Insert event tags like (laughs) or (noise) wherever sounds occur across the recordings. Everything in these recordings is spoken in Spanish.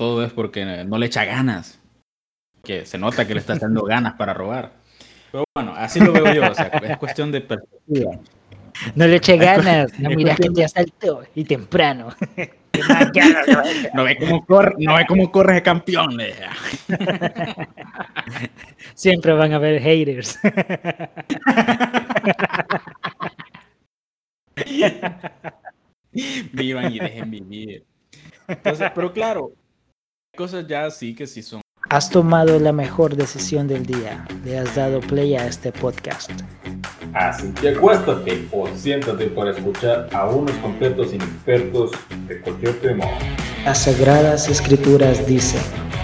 todo es porque no le echa ganas. Que se nota que le está echando ganas para robar. Pero bueno, así lo veo yo, o sea, es cuestión de perspectiva. No le eche ganas, no mira que te asaltó y temprano. (laughs) no ve cómo corre, no ve cómo corre ese campeón. (laughs) Siempre van a haber haters. (laughs) Vivan y dejen vivir. Entonces, pero claro, cosas ya sí que sí son. Has tomado la mejor decisión del día. Le has dado play a este podcast. Así que acuéstate o siéntate para escuchar a unos completos inexpertos de cualquier tema. Las sagradas escrituras dicen,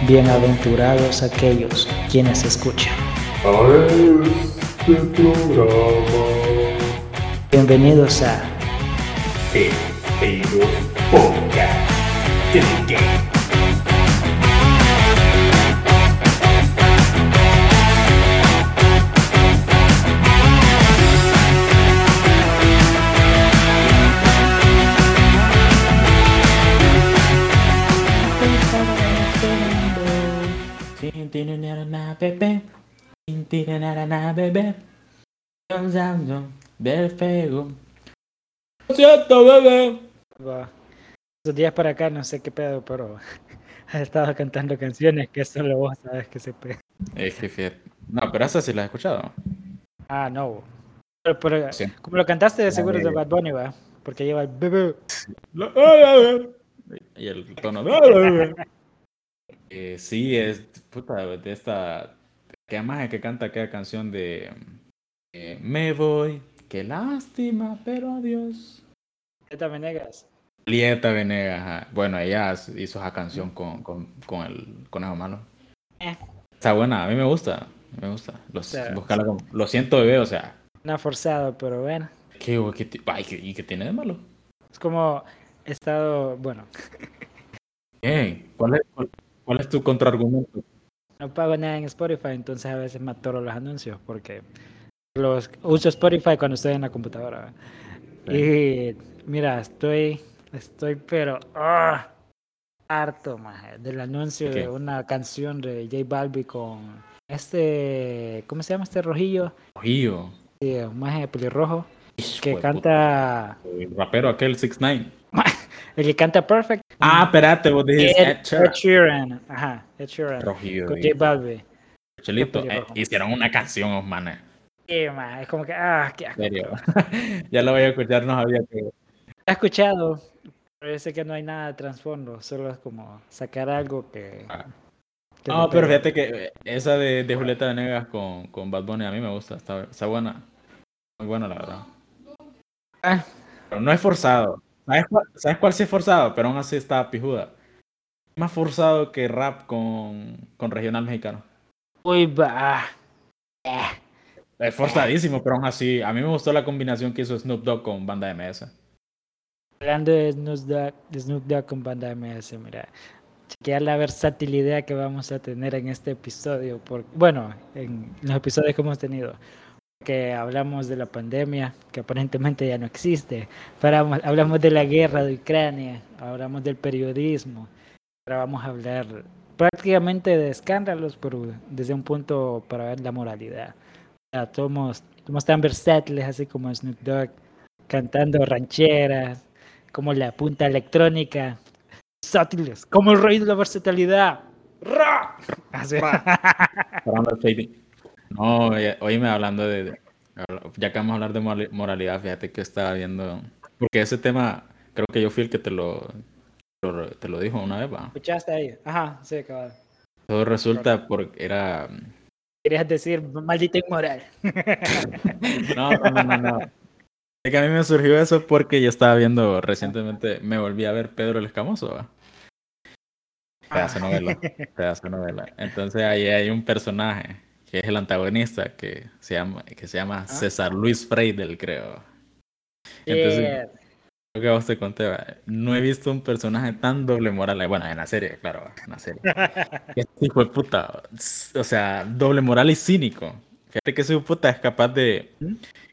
bienaventurados aquellos quienes escuchan. este programa. Bienvenidos a Teteros Podcast. ¿Qué? Cierto, bebé. Va. Esos días para acá no sé qué pedo, pero (laughs) has estado cantando canciones que solo vos sabes que se pegan. Es que fíjate. No, pero esa sí la he escuchado. Ah, no. Pero, pero Sí. como lo cantaste de seguro de bebé. Bad Bunny, va. Porque lleva el bebé. (laughs) Y el tono. (laughs) Eh, sí, es puta de esta. Que más que canta aquella canción de eh, Me voy, qué lástima, pero adiós. Neta Venegas. Julieta Venegas, bueno, ella hizo esa canción con, con, con el conejo malo. Eh. Está buena, a mí me gusta, me gusta. Lo, sea, buscarla como- lo siento, bebé, o sea, No forzado, pero bueno. ¿qué, qué, ay, ¿qué- ¿y qué tiene de malo? Es como he estado, bueno, ¿Qué? ¿Cuál es, cuál, cuál es tu contraargumento? no pago nada en Spotify, entonces a veces me atoro los anuncios porque los uso Spotify cuando estoy en la computadora. Y mira, estoy, estoy pero ah, harto maje, del anuncio ¿De de una canción de J Balbi con este, ¿cómo se llama este rojillo? Ojillo. Sí, un maje pelirrojo Hijo que de canta, El rapero aquel 6 9 el que canta Perfect. Ah, espérate, vos dijiste Ed, Ed Sheeran. Ajá, Ed Sheeran, Rojillo. con. J Balbi. Chelito, eh, hicieron una canción, oh, manes. Sí, ma, es como que, ah, qué asco. serio. (laughs) ya lo voy a escuchar, no sabía que. He escuchado, pero yo sé que no hay nada de trasfondo, solo es como sacar algo que... Ah. que No, pero pegue. fíjate que esa de, de Julieta Venegas con, con Bad Bunny a mí me gusta, está, está buena. Muy buena, la verdad. Ah. Pero no es forzado. ¿Sabes cuál, ¿Sabes cuál sí es forzado? Pero aún así está pijuda. Más forzado que rap con, con regional mexicano. Uy, va. Eh, Es forzadísimo, pero aún así. A mí me gustó la combinación que hizo Snoop Dogg con banda MS. Hablando de Snoop Dogg, de Snoop Dogg con banda MS, mira, chequear la versatilidad que vamos a tener en este episodio, por, bueno, en los episodios que hemos tenido, que hablamos de la pandemia, que aparentemente ya no existe, hablamos, hablamos de la guerra de Ucrania, hablamos del periodismo, ahora vamos a hablar prácticamente de escándalos, pero desde un punto para ver la moralidad. Sea, somos, somos tan versátiles así como Snoop Dogg, cantando rancheras, como la punta electrónica, versátiles, como el rey de la versatilidad. ¡Ra! (laughs) Así. No, oye- oíme hablando de, Ya que vamos a hablar de mora- moralidad, fíjate que estaba viendo. Porque ese tema, creo que yo fui el que te lo. lo- te lo dijo una vez, va. ¿Escuchaste ahí? Ajá, sí, cabal. Todo resulta porque era. Querías decir maldita inmoral. (laughs) No, no, no, no. no. Es que a mí me surgió eso porque yo estaba viendo recientemente, me volví a ver Pedro el Escamoso, ¿va? Pedazo novela, pedazo de novela. Entonces ahí hay un personaje que es el antagonista que se llama, que se llama César Luis Freidel, creo. Entonces. Lo que vos te conté, va, no he visto un personaje tan doble moral. Bueno, en la serie, claro, va, en la serie. (laughs) Este hijo de puta, o sea, doble moral y cínico. Fíjate que ese hijo de puta es capaz de,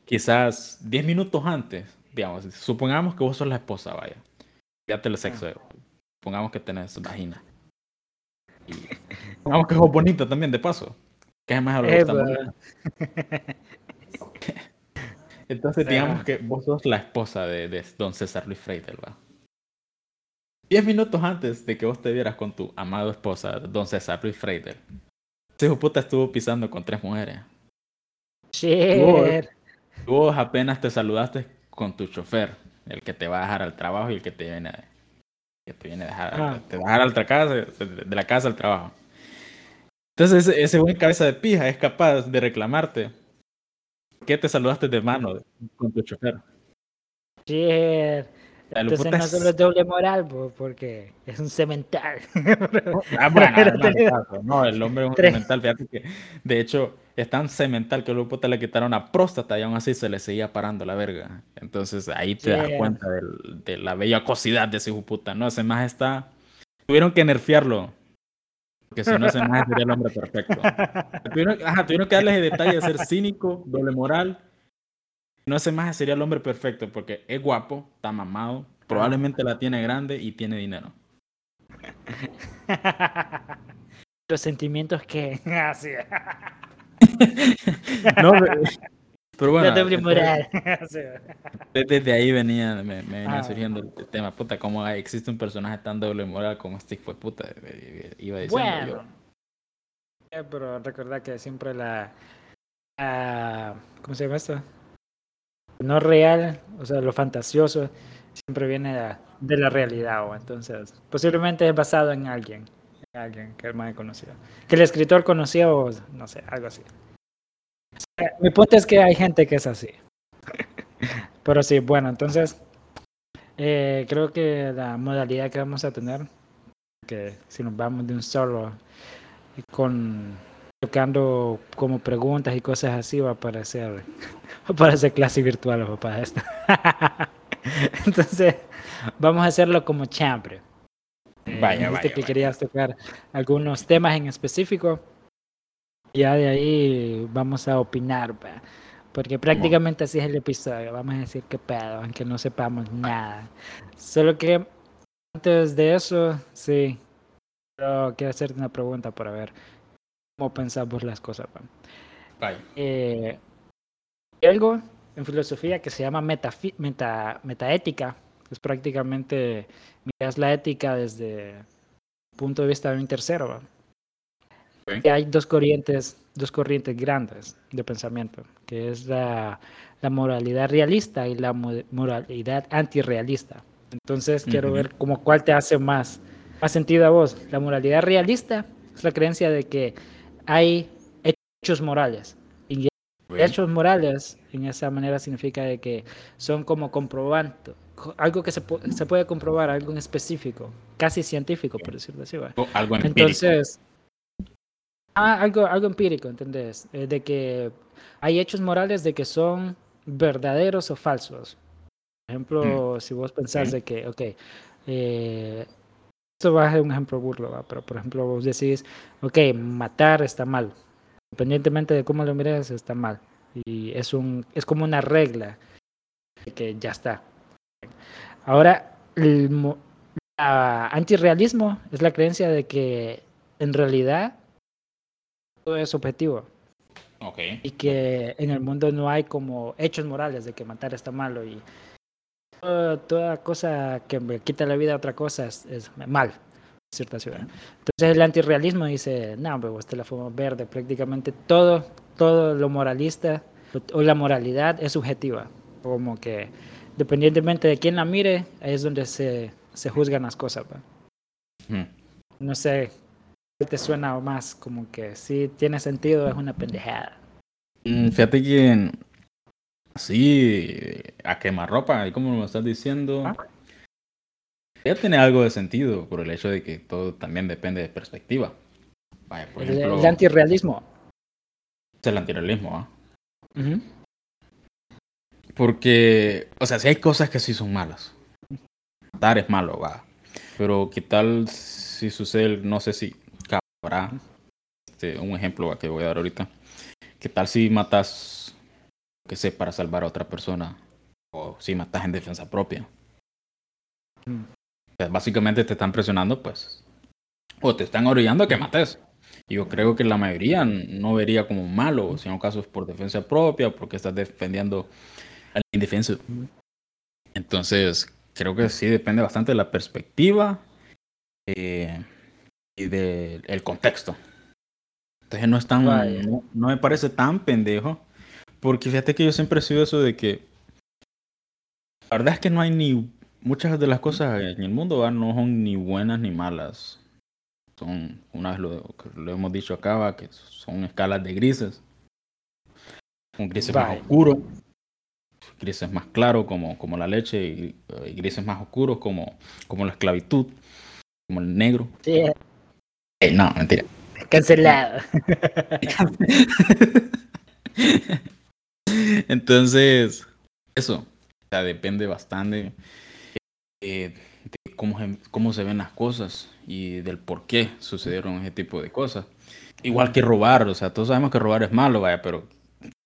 quizás 10 minutos antes, digamos, supongamos que vos sos la esposa, vaya. Fíjate el sexo, supongamos que tenés vagina. Y pongamos que sos bonita también, de paso. Que le gusta Eva. mucho. Entonces, digamos que vos sos la esposa de, de don César Luis Freidel, ¿va? Diez minutos antes de que vos te vieras con tu amado esposa, don César Luis Freidel, ese hijo puta estuvo pisando con tres mujeres. Shit. Vos apenas te saludaste con tu chofer, el que te va a dejar al trabajo y el que te viene a, que te viene a dejar, Ah. te va a dejar al de la casa al trabajo. Entonces ese, ese buen cabeza de pija es capaz de reclamarte. ¿Por qué te saludaste de mano con tu chofer? El Entonces no solo es doble moral, po, porque es un cemental. (laughs) Ah, bueno, no, el hombre es un Tres. cemental, fíjate que de hecho es tan cemental que el puta le quitaron la próstata y aún así se le seguía parando la verga. Entonces ahí te das cuenta de la bellacosidad de ese puta, ¿no? Ese más está. Tuvieron que nerfearlo. Porque si no, ese más sería el hombre perfecto. (laughs) Tuvieron, ajá, tuvieron que darles el detalle de ser cínico, doble moral. Si No, ese más sería el hombre perfecto porque es guapo, está mamado, probablemente la tiene grande y tiene dinero. (laughs) Los sentimientos que. (laughs) Así. No, pero bueno. la. (laughs) Desde, desde ahí venía, me, me venía Ah. surgiendo el tema, puta, cómo hay- existe un personaje tan doble moral como este hijo de puta, iba diciendo yo. Bueno. Eh, Pero recordad que siempre la. ah, ¿Cómo se llama esto? No real, o sea, lo fantasioso, siempre viene de, de la realidad. o Entonces, posiblemente es basado en alguien. En alguien que el man conoció. Que el escritor conoció, o no sé, algo así. Sea, Mi punto es que hay gente que es así. (laughs) Pero sí, bueno, entonces. eh, creo que la modalidad que vamos a tener que si nos vamos de un solo con tocando como preguntas y cosas así va a aparecer (laughs) va a aparecer clase virtual o para esto (laughs) entonces vamos a hacerlo como Eh, Vaya, dijiste vaya, que vaya. querías tocar algunos temas en específico ya de ahí vamos a opinar porque prácticamente así es el episodio vamos a decir qué pedo aunque no sepamos nada solo que antes de eso sí pero quiero hacerte una pregunta para ver cómo pensás vos las cosas. Vaya. Eh, hay algo en filosofía que se llama metafi- meta, metaética. Es prácticamente, miras la ética desde el punto de vista de un tercero. ¿va? Ok. Y hay dos corrientes, dos corrientes grandes de pensamiento, que es la, la moralidad realista y la mo- moralidad antirrealista. Entonces quiero Ujú. ver como cuál te hace más, más sentido a vos. La moralidad realista es la creencia de que hay hechos morales. Y hechos morales, en esa manera, significa de que son como comprobando, co- algo que se, se puede comprobar, algo en específico, casi científico, por decirlo así. Algo empírico. Entonces, ah, algo, algo empírico, ¿entendés? Eh, de que hay hechos morales de que son verdaderos o falsos. Por ejemplo, si vos pensás de que, ok, eh, esto va a ser un ejemplo burlo, ¿va? pero por ejemplo vos decís, ok, matar está mal. Independientemente de cómo lo mires, está mal. Y es, un, es como una regla de que ya está. Ahora, el la antirrealismo es la creencia de que en realidad todo es objetivo Ok. y que en el mundo no hay como hechos morales de que matar está malo y toda, toda cosa que me quita la vida a otra cosa es, es mal en cierta ciudad. Entonces el antirrealismo dice, no, pero usted la forma verde, prácticamente todo, todo lo moralista o la moralidad es subjetiva, como que dependientemente de quién la mire, ahí es donde se, se juzgan las cosas. Ujú. No sé, ¿qué te suena más? Como que sí tiene sentido, es una pendejada. Mm, Fíjate que sí, a quemarropa, y como me estás diciendo, Ah. ya tiene algo de sentido por el hecho de que todo también depende de perspectiva. Vaya, por El, ejemplo, el antirrealismo. es el antirrealismo, ¿ah? Ujú. Porque, o sea, si hay cosas que sí son malas. Matar es malo, va. Pero qué tal si sucede, el- no sé si cabrá, este, un ejemplo que voy a dar ahorita. ¿Qué tal si matas, que sé, para salvar a otra persona? O si matas en defensa propia. Mm. O sea, básicamente te están presionando, pues, o te están orillando a que mates. Y yo creo que la mayoría no vería como malo, si en caso es por defensa propia, porque estás defendiendo al indefenso. Entonces, creo que sí depende bastante de la perspectiva eh, y del contexto. Entonces no es tan, no, me parece tan pendejo, porque fíjate que yo siempre he sido eso de que la verdad es que no hay ni muchas de las cosas en el mundo no son ni buenas ni malas. Son, una vez lo, lo hemos dicho acá, que son escalas de grises. Un gris más oscuro, grises más claros como, como la leche y, grises más oscuros como, como la esclavitud, como el negro. Sí. Eh, no, mentira. Cancelado. (laughs) Entonces, eso, o sea, depende bastante eh, de cómo, cómo se ven las cosas y del por qué sucedieron ese tipo de cosas. Igual que robar, o sea, todos sabemos que robar es malo, vaya, pero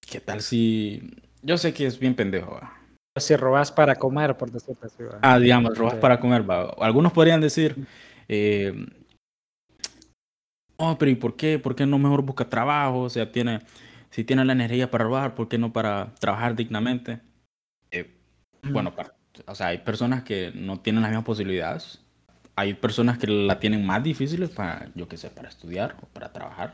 ¿qué tal si... Yo sé que es bien pendejo, va. Si robas para comer, por decirlo así. Ah, digamos, robas para comer, va. Algunos podrían decir, eh, oh, pero ¿y por qué? ¿Por qué no mejor busca trabajo? O sea, tiene, si tiene la energía para robar, ¿por qué no para trabajar dignamente? Eh, bueno, o sea, hay personas que no tienen las mismas posibilidades. Hay personas que la tienen más difíciles para, yo qué sé, para estudiar o para trabajar.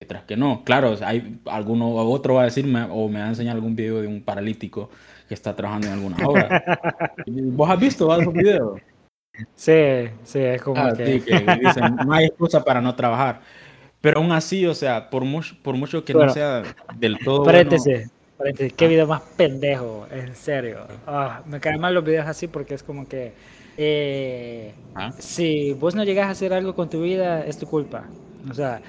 Mientras que no, claro, hay alguno o otro va a decirme o me va a enseñar algún video de un paralítico que está trabajando en alguna obra. (laughs) ¿Vos has visto esos videos? Sí, sí, es como ah, que... dicen, (laughs) no hay excusa para no trabajar. Pero aún así, o sea, por mucho, por mucho que no sea del todo paréntesis, paréntesis, qué ah. video más pendejo, en serio. Ah, me caen mal los videos así porque es como que eh, si vos no llegas a hacer algo con tu vida, es tu culpa. O sea,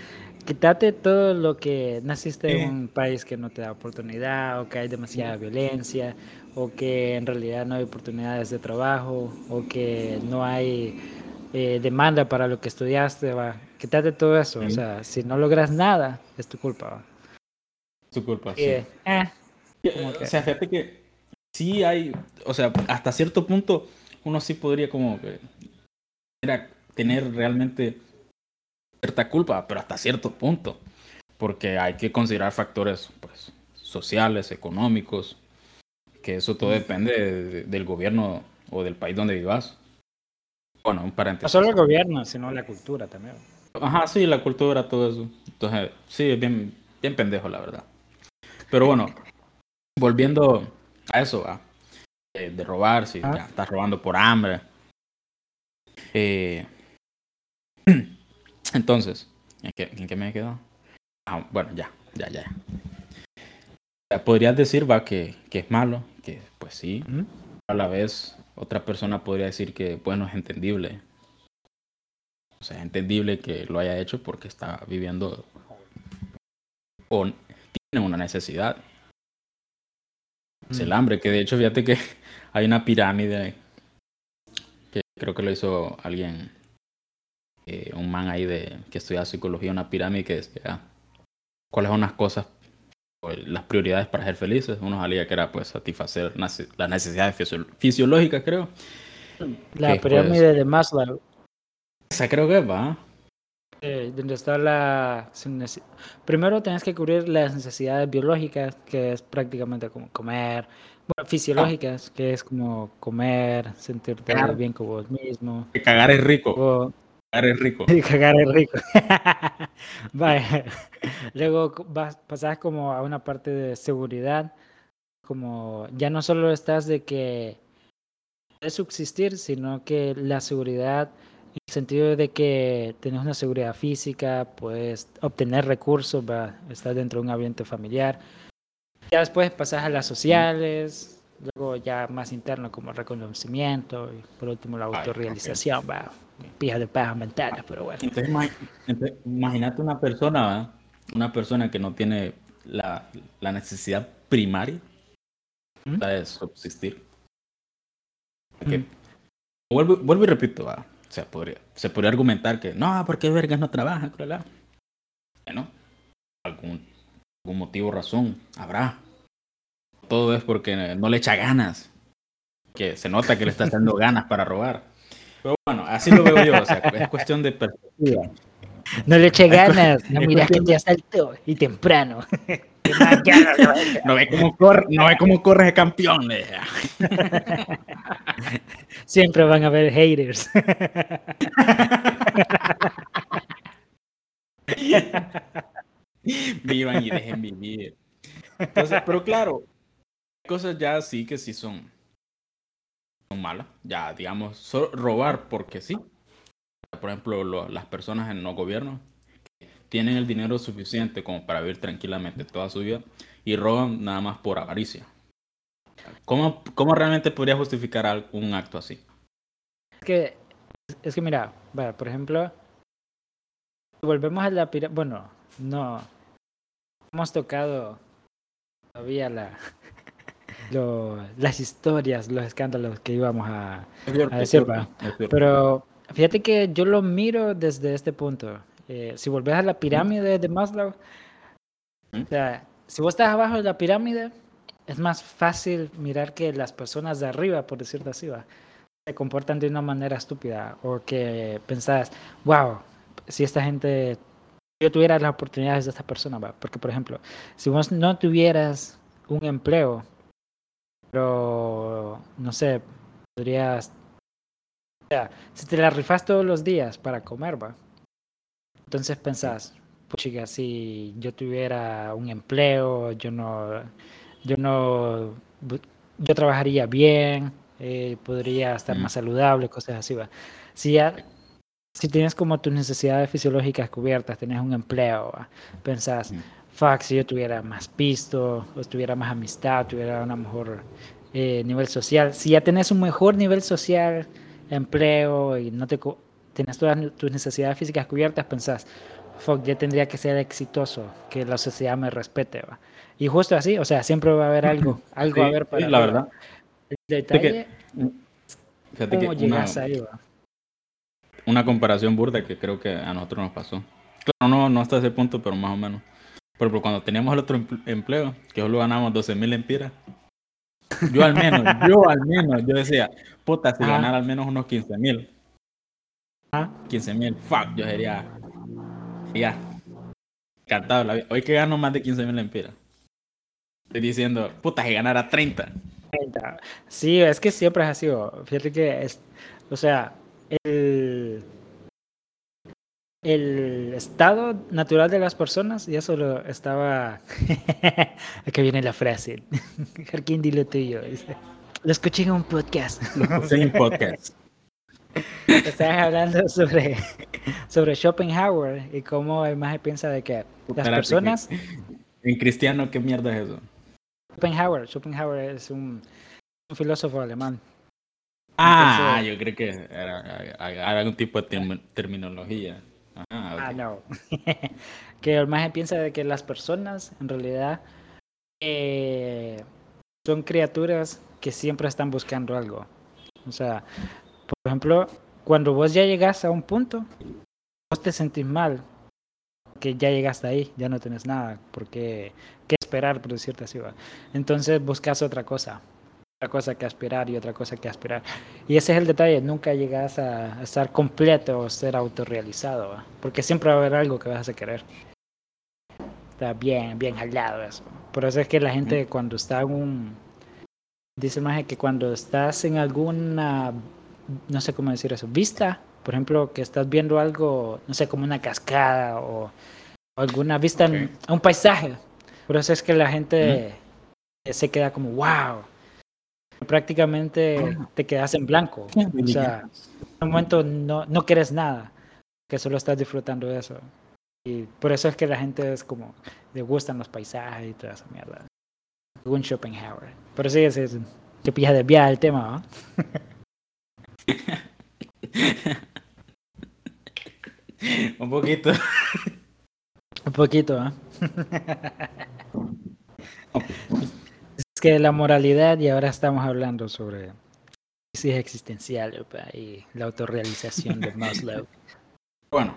quítate todo lo que naciste en un país que no te da oportunidad o que hay demasiada violencia o que en realidad no hay oportunidades de trabajo o que no hay eh, demanda para lo que estudiaste, va. Quítate todo eso. O sea, si no logras nada, es tu culpa. Es tu culpa, sí. Eh, o sea, fíjate que sí hay, o sea, hasta cierto punto uno sí podría como que tener realmente cierta culpa, pero hasta cierto punto, porque hay que considerar factores pues, sociales, económicos, que eso todo depende del gobierno o del país donde vivas. Bueno, un paréntesis. No solo el gobierno, sino la cultura también. Ajá, sí, la cultura, todo eso. Entonces, sí, es bien, bien pendejo, la verdad. Pero bueno, volviendo a eso, de robar, si ah. estás robando por hambre. Eh, (clears throat) entonces, ¿en qué, me he quedado? Ah, bueno, ya, ya, ya podrías decir, va, que, que, es malo, que pues sí. A la vez, otra persona podría decir que, bueno, es entendible. O sea, es entendible que lo haya hecho porque está viviendo o tiene una necesidad. Es el hambre, que de hecho, fíjate que (laughs) hay una pirámide que creo que lo hizo alguien, eh, un man ahí de que estudia psicología, una pirámide que decía cuáles son las cosas las prioridades para ser felices. Uno salía que era pues satisfacer las necesidades fisiológicas, creo. La pirámide de Maslow. Esa creo que va. Eh, donde está la... Primero tienes que cubrir las necesidades biológicas, que es prácticamente como comer. Bueno, fisiológicas, que es como comer, sentirte bien con vos mismo. Que cagar es rico. Cagar rico. Cagar es rico. (laughs) (laughs) Luego vas, pasas como a una parte de seguridad, como ya no solo estás de que puedes subsistir, sino que la seguridad, en el sentido de que tienes una seguridad física, puedes obtener recursos, va, estar dentro de un ambiente familiar. Ya después pasas a las sociales, luego ya más interno como reconocimiento y por último la autorrealización, va pija de paja mental, pero bueno. Entonces, imagínate una persona, una persona que no tiene la, la necesidad primaria ¿Mm? de subsistir. ¿Mm? vuelvo, vuelvo, y repito, o sea, podría, se podría argumentar que no, porque vergas no trabaja, Bueno, algún, algún motivo, razón, habrá. Todo es porque no le echa ganas. Que se nota que le está dando ganas para robar. Pero bueno, así lo veo yo, o sea, es cuestión de perspectiva. No le eche ganas, no mira que ya saltó y temprano. (laughs) no ve cómo corre, no ve cómo corre ese campeón. (laughs) Siempre van a haber haters. (laughs) Vivan y dejen vivir. Entonces, pero claro, cosas ya sí que sí son, malas. Ya, digamos, robar porque sí. Por ejemplo, las personas en los gobiernos tienen el dinero suficiente como para vivir tranquilamente toda su vida y roban nada más por avaricia. ¿Cómo, cómo realmente podría justificar un acto así? Es que, es que mira, por ejemplo, volvemos a la pirámide, bueno, no, hemos tocado todavía la, las historias, los escándalos que íbamos a, decir, pero fíjate que yo lo miro desde este punto. Eh, si volvés a la pirámide de Maslow, o sea, si vos estás abajo de la pirámide, es más fácil mirar que las personas de arriba, por decirlo así, se comportan de una manera estúpida o que pensás, wow, si esta gente, yo tuviera las oportunidades de esta persona, ¿va? porque por ejemplo, si vos no tuvieras un empleo, pero no sé, podrías, o sea, si te la rifas todos los días para comer, va, entonces pensás, chica, si yo tuviera un empleo, yo no, yo no, yo trabajaría bien, eh, podría estar más saludable, cosas así, va. Si ya si tienes como tus necesidades fisiológicas cubiertas, tienes un empleo, pensás, fuck, si yo tuviera más pisto, o tuviera más amistad, tuviera un mejor eh, nivel social, si ya tenés un mejor nivel social, empleo y no te tienes todas tus necesidades físicas cubiertas, pensás, fuck, ya tendría que ser exitoso, que la sociedad me respete. ¿va? Y justo así, o sea, siempre va a haber algo, algo a ver para... la verdad. El detalle, ¿cómo llegas ahí? ¿va? una comparación burda que creo que a nosotros nos pasó. Claro, no, no hasta ese punto, pero más o menos. Pero, cuando teníamos el otro empleo, que solo ganábamos 12 mil empiras, yo al menos, (laughs) yo al menos, yo decía, puta, si ganara al menos unos 15 mil. 15 mil, fuck, yo sería, ya, encantado. Hoy que gano más de 15 mil empiras. Estoy diciendo, puta, si ganara 30. 30. Sí, es que siempre es así. Fíjate que, es, o sea, el, el estado natural de las personas, y eso lo estaba. (laughs) Aquí viene la frase. (laughs) Jarquín, dilo tuyo. Lo escuché en un podcast. Lo escuché en un podcast. Estás hablando sobre, sobre Schopenhauer y cómo el más piensa de que las personas. En cristiano, ¿qué mierda es eso? Schopenhauer. Schopenhauer es un filósofo alemán. Ah, yo creo que era, algún tipo de terminología. Ah, no. (laughs) que el más piensa de que las personas en realidad eh, son criaturas que siempre están buscando algo. O sea, por ejemplo, cuando vos ya llegas a un punto, vos te sentís mal, que ya llegaste ahí, ya no tenés nada, porque qué esperar, por decirte así. ¿va? Entonces buscas otra cosa cosa que aspirar y otra cosa que aspirar. Y ese es el detalle, nunca llegas a, estar completo o ser autorrealizado, porque siempre va a haber algo que vas a querer. Está bien, bien jalado eso. Por eso es que la gente cuando está en un... Dice más que cuando estás en alguna, no sé cómo decir eso, vista, por ejemplo, que estás viendo algo, no sé, como una cascada o, alguna vista en un paisaje. Por eso es que la gente se queda como, wow, prácticamente te quedas en blanco. O sea, en un momento no, no quieres nada, que solo estás disfrutando de eso. Y por eso es que la gente es como, le gustan los paisajes y toda esa mierda. Según Schopenhauer. Pero sí, es, es que pilla desviar el tema, (laughs) un poquito. un poquito, ¿eh? (laughs) (laughs) que la moralidad y ahora estamos hablando sobre crisis existencial y la autorrealización de (laughs) Maslow. Bueno,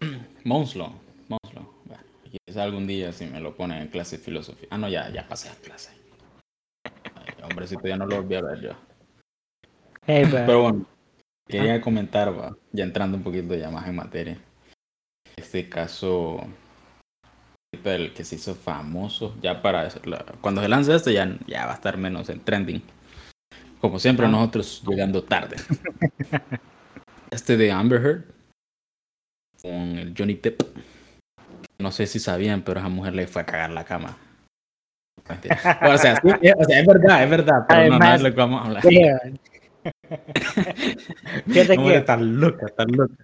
(clears throat) Maslow, Maslow. Quizás algún día si me lo pone en clase de filosofía. Ah, no, ya, ya pasé a clase. Ay, hombrecito, ya no lo volví a ver yo. Pero bueno. Quería comentar, va, ya entrando un poquito ya más en materia. Este caso, el que se hizo famoso, ya para cuando se lance este ya, ya va a estar menos en trending. Como siempre, Ah. nosotros llegando tarde. (laughs) Este de Amber Heard con el Johnny Depp. No sé si sabían, pero esa mujer le fue a cagar la cama. O sea, sí, o sea, es verdad, es verdad, pero no, no Además- es lo que vamos a hablar. (laughs) Fíjate que, tan loca, tan loca.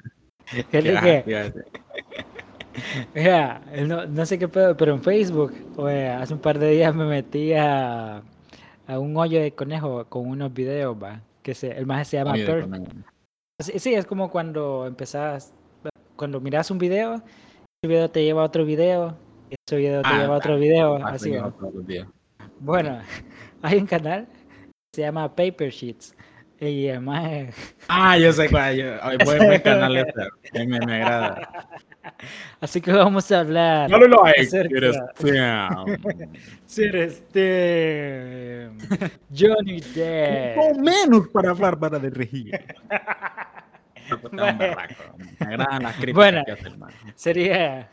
fíjate que. (laughs) mira, no, no sé qué pedo, pero en Facebook, oye, hace un par de días me metí a, a un hoyo de conejo con unos videos, va, que se, el más se llama Oye, Per- con- Sí, sí, es como cuando empezás, cuando miras un video, ese video te lleva a otro video, y ese video te Ah, lleva a otro ah, video, pasa así va. Bueno, (laughs) hay un canal que se llama Paper Sheets. Y además, Ah, yo sé cuál. Yo, ay, buen, buen canal (laughs) este. Me, me agrada. (laughs) así que vamos a hablar. Like. acerca- eres (laughs) fam. Ser este Johnny Depp. Un menos para Bárbara de Regina. Me agradan las (laughs) críticas Bueno. Sería.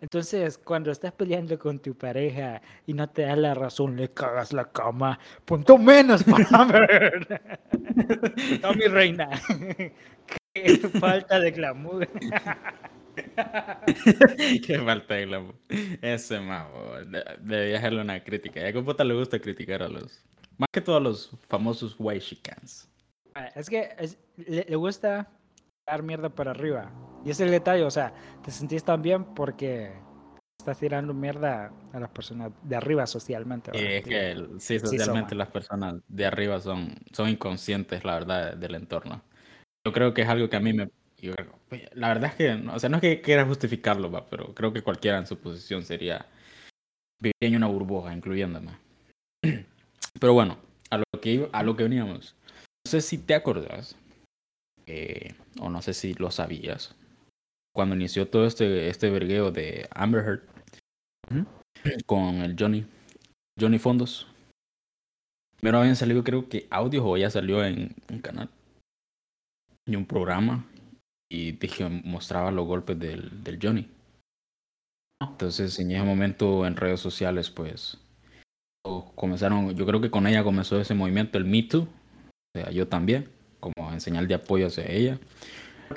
Entonces, cuando estás peleando con tu pareja y no te das la razón, le cagas la cama. Punto menos para ver. No, mi reina. (laughs) Falta de glamour. (laughs) Qué falta de glamour. Ese mago. Debería hacerle una crítica. Ya que puta le gusta criticar a los. Más que todos los famosos white chicans. Ah, Es que es- le, le gusta dar mierda para arriba. Y ese es el detalle, o sea, te sentís tan bien porque estás tirando mierda a las personas de arriba socialmente. Y ¿verdad? es que sí, socialmente las personas de arriba son, son inconscientes, la verdad, del entorno. Yo creo que es algo que a mí me... yo creo- pues, la verdad es que, no- o sea, no es que quiera justificarlo, va, pero creo que cualquiera en su posición sería vivir en una burbuja, incluyéndome. (clears throat) Pero bueno, a lo que, a lo que veníamos. No sé si te acordás, eh, o no sé si lo sabías, cuando inició todo este, este vergueo de Amber Heard (clears throat) con el Johnny, Johnny Fondos. Primero habían salido creo que audios o ya salió en un canal y un programa y dije mostraba los golpes del, del Johnny. Entonces en ese momento en redes sociales pues comenzaron, yo creo que con ella comenzó ese movimiento, el Me Too, o sea, yo también, como en señal de apoyo hacia ella.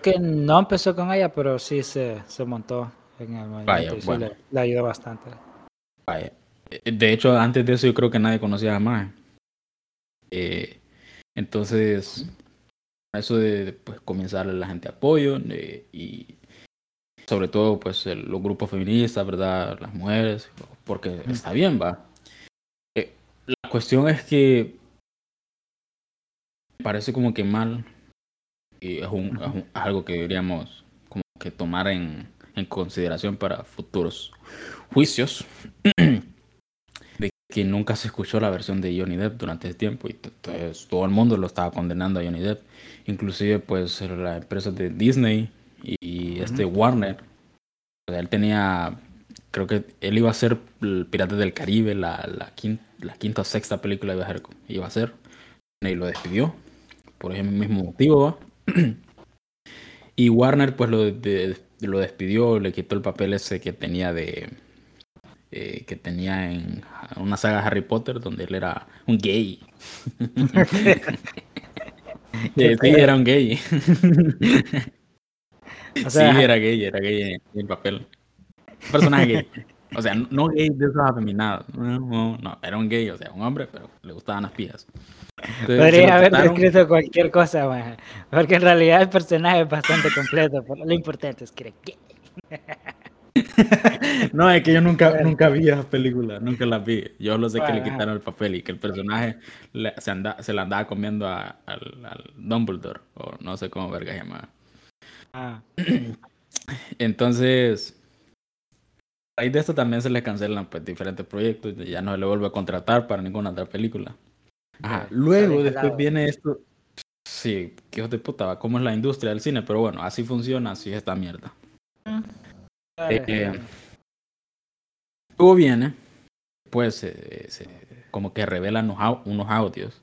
Que no empezó con ella, pero sí se, se montó en el movimiento Vaya, y sí bueno. le, le ayudó bastante. Vaya. Eh, De hecho, antes de eso yo creo que nadie conocía a Mae. Eh, entonces, eso de pues, comenzar la gente apoyo y sobre todo pues el- los grupos feministas, ¿verdad? Las mujeres, porque está bien, va. Eh, la cuestión es que parece como que mal y es, un, es un- algo que deberíamos como que tomar en, en consideración para futuros juicios (clears throat) de que nunca se escuchó la versión de Johnny Depp durante ese tiempo y entonces todo el mundo lo estaba condenando a Johnny Depp inclusive pues la empresa de Disney y este Warner o sea, él tenía creo que él iba a ser el Piratas del Caribe la, la, quinta, la quinta o sexta película iba a ser, iba a ser y lo despidió por ese mismo motivo ¿va? y Warner pues lo, de- lo despidió le quitó el papel ese que tenía de eh, que tenía en una saga de Harry Potter donde él era un gay. (laughs) (laughs) (laughs) Sí, era un gay. (laughs) O sea, sí, era gay, era gay en el papel. Un personaje gay. O sea, no gay de esos afeminados. No, no, no, era un gay, o sea, un hombre, pero le gustaban las pijas. Entonces, podría haber quitaron. escrito cualquier cosa, maje. porque en realidad el personaje es bastante completo. pero lo importante es que era gay. (laughs) (laughs) No, es que yo nunca, nunca vi esas películas, nunca las vi. Yo lo sé que le quitaron el papel y que el personaje le- se, anda, se la andaba comiendo a- al, al Dumbledore, o no sé cómo verga se llamaba. Ah, (clears throat) Entonces, a raíz de esto también se le cancelan pues, diferentes proyectos, y ya no se le vuelve a contratar para ninguna otra película. Ajá, luego después viene esto. Sí, qué hijos de puta, cómo es la industria del cine, pero bueno, así funciona, así es esta mierda. dale. Eh, Luego viene, pues, eh, se- como que revelan unos, au- unos audios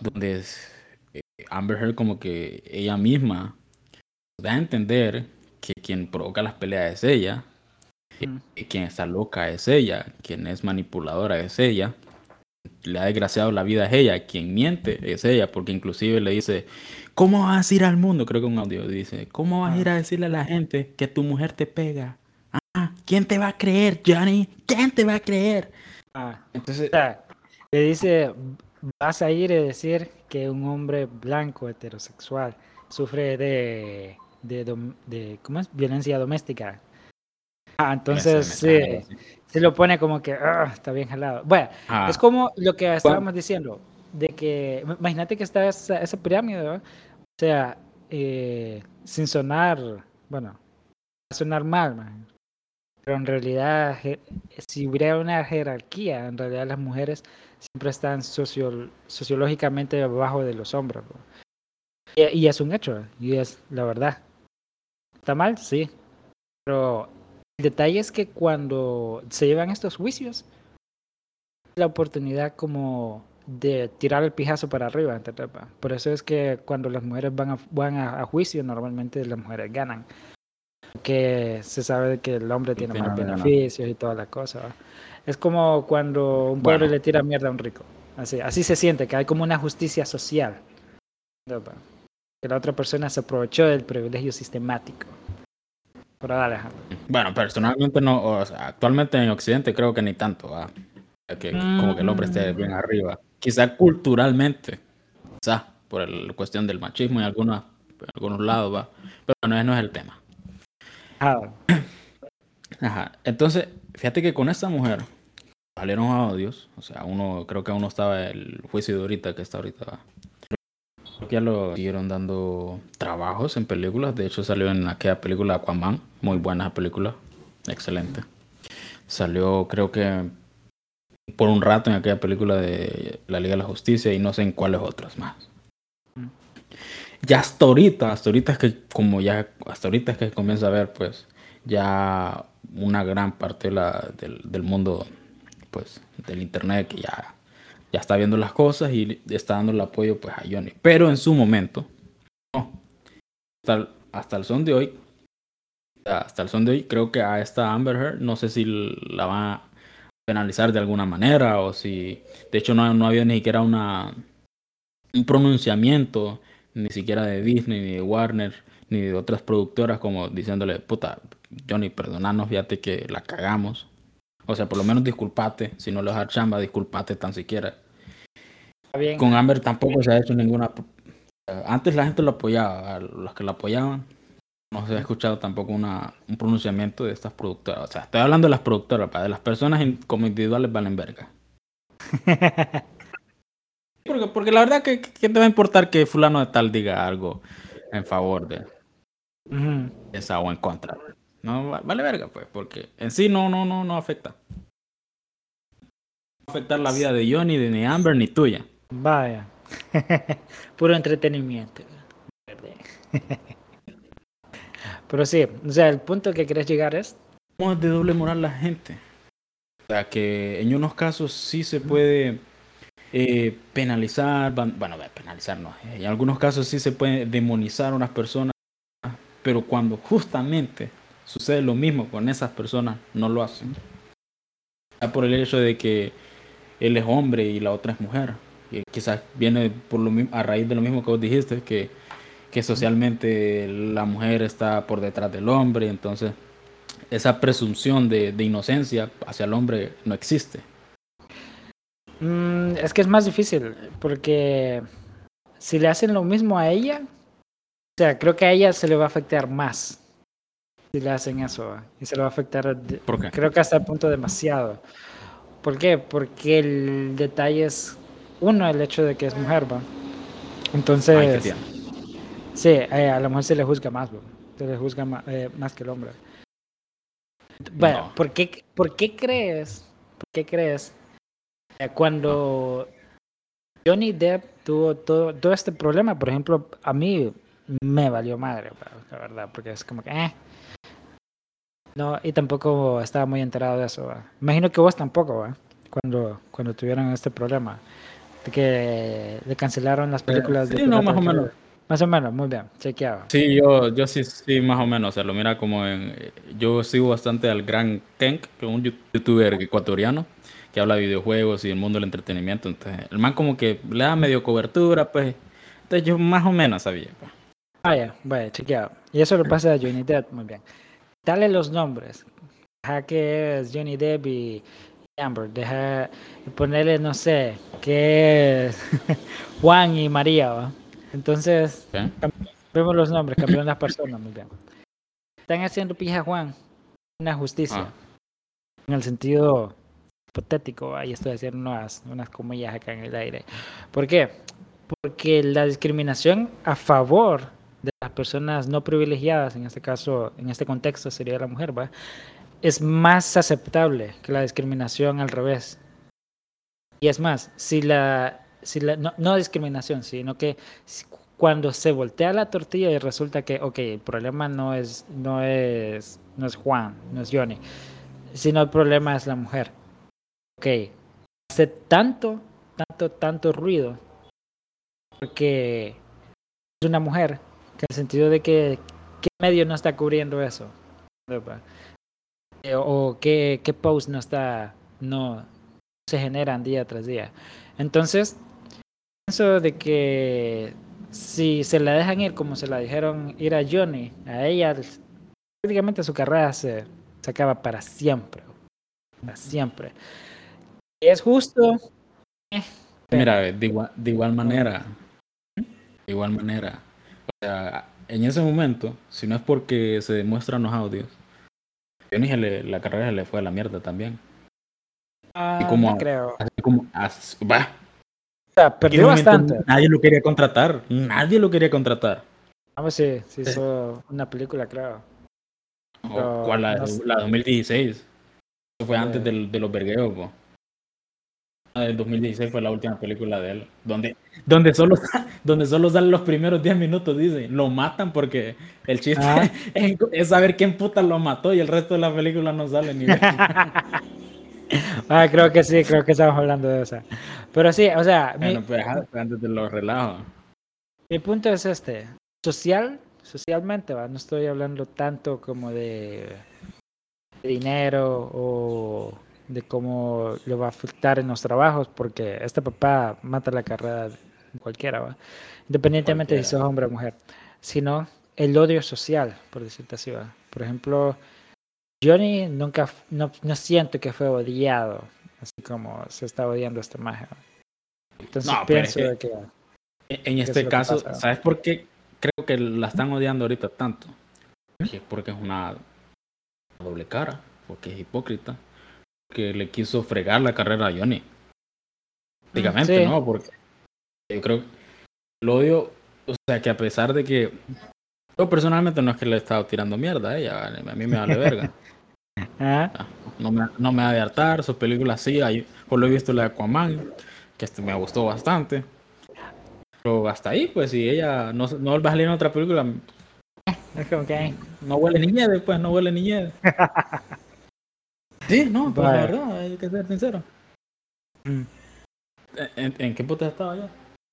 donde es- eh, Amber Heard como que ella misma da a entender que quien provoca las peleas es ella, Mm. que quien está loca es ella, quien es manipuladora es ella, le ha desgraciado la vida es ella, quien miente es ella, porque inclusive le dice, ¿cómo vas a decir al mundo? Creo que un audio dice, ¿cómo vas a ir a decirle a la gente que tu mujer te pega? Ah, ¿quién te va a creer, Johnny? ¿Quién te va a creer? Ah, Entonces, o sea, le dice, vas a ir a decir que un hombre blanco heterosexual sufre de, de, de- ¿cómo es? Violencia doméstica. Ah, (laughs) entonces sí, se lo pone como que "Ah, está bien jalado. Bueno, Ah, es como lo que estábamos diciendo, de que im- imagínate que está esa, esa pirámide, ¿no? o sea, eh, sin sonar, bueno, va a sonar mal, man, pero en realidad, si hubiera una jerarquía, en realidad las mujeres siempre están socio- sociológicamente abajo de los hombres. ¿no? Y, y es un hecho, y es la verdad. ¿Está mal? Sí. Pero el detalle es que cuando se llevan estos juicios, la oportunidad como de tirar el pijazo para arriba. Por eso es que cuando las mujeres van a, van a, a juicio, normalmente las mujeres ganan. Que se sabe que el hombre tiene más beneficios y toda la cosa. ¿va? Es como cuando un pobre Bueno. le tira mierda a un rico. Así, así se siente, que hay como una justicia social. Que la otra persona se aprovechó del privilegio sistemático. Pero dale, Alejandro. Bueno, personalmente no, o sea, actualmente en Occidente creo que ni tanto, ¿va? que como que el hombre esté bien arriba. Quizá culturalmente, quizá por la cuestión del machismo en, algunas, en algunos lados, va. Pero no, no es el tema. Ah, (clears throat) Ajá. Entonces, fíjate que con esta mujer salieron audios, o sea, uno, creo que uno estaba el juicio de ahorita, que está ahorita. va. Ya lo siguieron dando trabajos en películas. De hecho, salió en aquella película Aquaman, muy buena película, excelente. Salió, creo que por un rato en aquella película de la Liga de la Justicia y no sé en cuáles otras más. Ya hasta ahorita, hasta ahorita es que como ya, hasta ahorita es que comienza a ver pues ya una gran parte de la- del, del mundo pues del internet que ya, ya está viendo las cosas y está dando el apoyo pues a Johnny. Pero en su momento, no. Hasta, el- son de hoy, hasta el son de hoy, creo que a esta Amber Heard, no sé si la van a penalizar de alguna manera o si, de hecho no, no había ni siquiera una, un pronunciamiento, ni siquiera de Disney, ni de Warner, ni de otras productoras como diciéndole, puta, Johnny, perdonanos, fíjate que la cagamos. O sea, por lo menos disculpate, si no le vas a chamba, disculpate tan siquiera. está bien. Con Amber tampoco se ha hecho ninguna... Antes la gente lo apoyaba, los que la apoyaban, no se ha escuchado tampoco una, un pronunciamiento de estas productoras. O sea, estoy hablando de las productoras, de las personas in- como individuales valen verga. (laughs) Porque, porque la verdad que, que te va a importar que fulano de tal diga algo en favor de Ujú. esa o en contra. No va- vale verga, pues, porque en sí no, no, no, no afecta. No va a afectar la vida de Johnny, de ni Amber, ni tuya. Vaya. (laughs) Puro entretenimiento. (laughs) Pero sí, o sea, el punto que querés llegar es. ¿Cómo es de doble moral la gente? O sea, que en unos casos sí se puede eh, penalizar, bueno, penalizar no, en algunos casos sí se puede demonizar a unas personas, pero cuando justamente sucede lo mismo con esas personas, no lo hacen. Ya por el hecho de que él es hombre y la otra es mujer. Y quizás viene por lo a raíz de lo mismo que vos dijiste, que, que socialmente la mujer está por detrás del hombre, entonces esa presunción de, de inocencia hacia el hombre no existe. Mm, es que es más difícil, porque si le hacen lo mismo a ella, o sea, creo que a ella se le va a afectar más si le hacen eso. Y se le va a afectar, creo que hasta el punto demasiado. ¿Por qué? Porque el detalle es, uno, el hecho de que es mujer, ¿va? Ay, Entonces, tierno. Sí, eh, a la mujer se le juzga más, bro. se le juzga eh, más, que el hombre. Bueno, No. ¿por, qué, ¿por qué crees? ¿Por qué crees? eh, cuando Johnny Depp tuvo todo, todo este problema, por ejemplo, a mí me valió madre, la verdad, porque es como que, eh. No, y tampoco estaba muy enterado de eso. ¿va? Imagino que vos tampoco, ¿va? Cuando, cuando tuvieron este problema. de que le cancelaron las películas de Sí, no, Pirata más o menos. Más o menos, muy bien, chequeado. Sí, yo, yo sí, sí, más o menos. O sea, lo mira como en. Yo sigo bastante al gran Kenk, que es un youtuber ecuatoriano que habla de videojuegos y del mundo del entretenimiento. Entonces, el man como que le da medio cobertura, pues. Entonces, yo más o menos sabía. pues. Vaya, vaya, chequeado. Y eso lo pasa a Johnny Depp, muy bien. Dale los nombres. Deja que es Johnny Depp y Amber. Deja de ponerle, no sé, que es (laughs) Juan y María, ¿va? Entonces, vemos los nombres, cambiaron las personas, muy bien. Están haciendo pija Juan una justicia. Ah. En el sentido hipotético, ahí estoy haciendo unas, unas comillas acá en el aire. ¿Por qué? Porque la discriminación a favor de las personas no privilegiadas, en este caso, en este contexto sería la mujer, ¿va? es más aceptable que la discriminación al revés. Y es más, si la, si la no, discriminación, sino que cuando se voltea la tortilla y resulta que, ok, el problema no es, no es, no es Juan, no es Johnny, sino el problema es la mujer. Ok, hace tanto, tanto, tanto ruido porque es una mujer, en el sentido de que, ¿qué medio no está cubriendo eso? Eh, o qué, qué post no está, no se generan día tras día. Entonces, pienso de que si se la dejan ir como se la dijeron ir a Johnny, a ella, prácticamente su carrera se, se acaba para siempre. Para siempre. Y es justo. eh, Mira, de igual, de igual manera, de igual manera, o sea, en ese momento, si no es porque se demuestran los audios, Johnny se le- la carrera se le fue a la mierda también. ah, como- no creo. Así como, va, O sea, perdió bastante. Nadie lo quería contratar, nadie lo quería contratar. Vamos, sí, sí hizo una película, creo. O, No, ¿Cuál? La, no sé. la 2016. Eso fue antes de los vergueos, po. La del 2016 fue la última película de él. Donde, (laughs) donde, solo, (laughs) donde solo salen los primeros 10 minutos, dice. Lo matan porque el chiste Ah. (laughs) es, es saber quién puta lo mató y el resto de la película no sale ni ah, creo que sí, creo que estamos hablando de esa. Pero sí, o sea, mi, Bueno, pues antes de los relajos. mi punto es este. Social, socialmente, ¿va? no estoy hablando tanto como de dinero o de cómo le va a afectar en los trabajos, porque este papá mata la carrera de cualquiera, ¿va? independientemente de si Cualquiera. sos hombre o mujer, sino el odio social, por decirte así. ¿va? Por ejemplo, Johnny nunca, no, no siento que fue odiado, así como se está odiando a esta magia. Entonces No, pero es pienso que-. En es este caso, pasa? ¿sabes por qué creo que la están odiando ahorita tanto? Es porque es una doble cara, porque es hipócrita, que le quiso fregar la carrera a Johnny. Prácticamente, sí. ¿no? Porque yo creo que el odio, o sea, que a pesar de que yo personalmente no es que le he estado tirando mierda a ella, a mí me vale verga. (laughs) Ah, No me, no me ha de hartar, sus películas sí, hay, por lo he visto la de Aquaman, que este me gustó bastante. Pero hasta ahí, pues si ella no, no vuelve a salir en otra película, es como que... no huele ni nieve, pues no huele ni nieve. (laughs) Sí, no, pues la verdad, hay que ser sincero. Mm. ¿En, en- en qué puta estaba yo?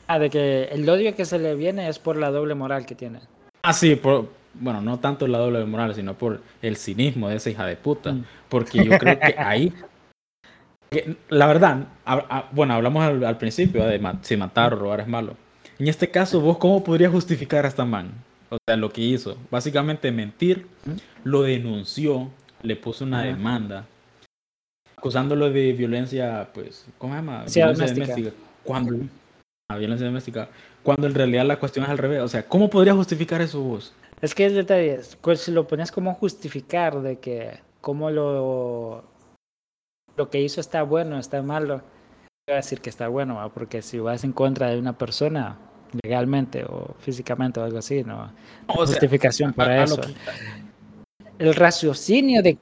Ah, de que el odio que se le viene es por la doble moral que tiene. Ah, sí, por, bueno, no tanto la doble moral, sino por el cinismo de esa hija de puta. Mm. Porque yo creo que ahí, que, la verdad, hab- ah, bueno, hablamos al, al principio de ma- si matar o robar es malo. En este caso, ¿vos cómo podrías justificar a esta man? O sea, lo que hizo. Básicamente mentir, lo denunció, le puso una demanda, acusándolo de violencia, pues, ¿cómo se llama? Sí, doméstica. Cuando, ah, violencia doméstica. Cuando en realidad la cuestión es al revés. O sea, ¿cómo podrías justificar eso vos? Es que el detalle es, pues, si lo pones como justificar de que cómo lo, lo que hizo está bueno, está malo, voy a decir que está bueno, ¿va? porque si vas en contra de una persona legalmente o físicamente o algo así, no, O sea, justificación para a eso. que- El raciocinio de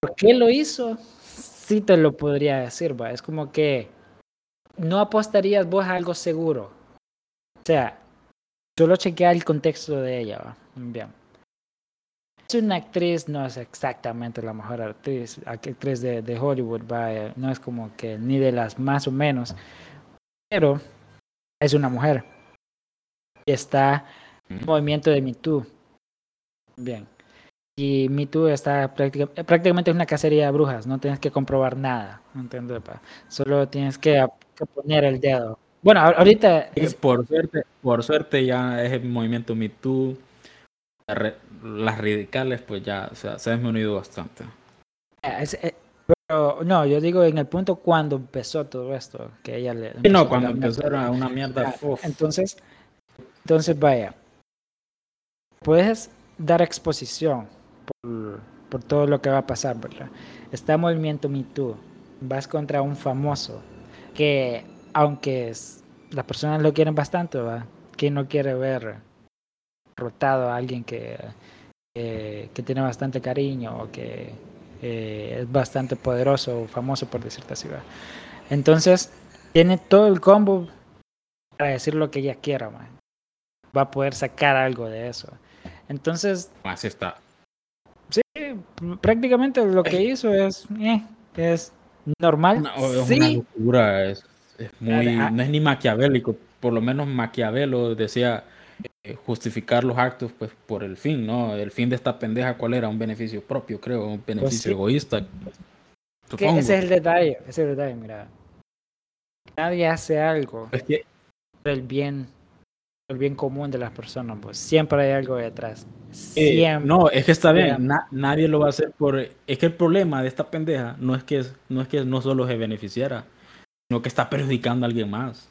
por qué lo hizo, sí te lo podría decir, va. Es como que no apostarías vos a algo seguro. O sea, solo chequea el contexto de ella, va. Bien. Es una actriz, no es exactamente la mejor actriz, actriz de, de Hollywood, va. eh, No es como que ni de las más o menos. pero es una mujer. Y está el Ujú. movimiento de Me Too. Bien. Y Me Too está práctica- prácticamente es una cacería de brujas, no tienes que comprobar nada, ¿entiendes? pa? Solo tienes que, poner el dedo. Bueno, ahor- ahorita es- Por suerte, por suerte ya es el movimiento Me Too. Las radicales, pues ya o sea, se ha disminuido bastante. es- eh, pero no, yo digo en el punto cuando empezó todo esto, que ella le Sí, no, cuando empezó era una mierda. Uf. Entonces, entonces vaya, puedes dar exposición por, todo lo que va a pasar, ¿verdad? Está el movimiento Me Too, vas contra un famoso que, aunque es- las personas lo quieren bastante, ¿verdad? ¿Quién no quiere ver rotado a alguien que, que, tiene bastante cariño o que eh, es bastante poderoso o famoso, por decirte así. Entonces, tiene todo el combo para decir lo que ella quiera. Va a poder sacar algo de eso. Entonces, Así está. Sí, prácticamente lo que hizo es, eh, es normal. Una, es una locura. Es, es muy, Ah, no es ni maquiavélico. Por lo menos Maquiavelo decía eh, justificar los actos pues por el fin, ¿no? El fin de esta pendeja, ¿cuál era? Un beneficio propio, creo, un beneficio Pues sí. egoísta. Supongo. ese es el detalle, ese es el detalle, mira. Nadie hace algo Es que por el bien, el bien común de las personas, pues siempre hay algo detrás. Eh, no, es que está bien, na- nadie lo va a hacer por... Es que el problema de esta pendeja no es que no, es que no solo se beneficiara, sino que está perjudicando a alguien más.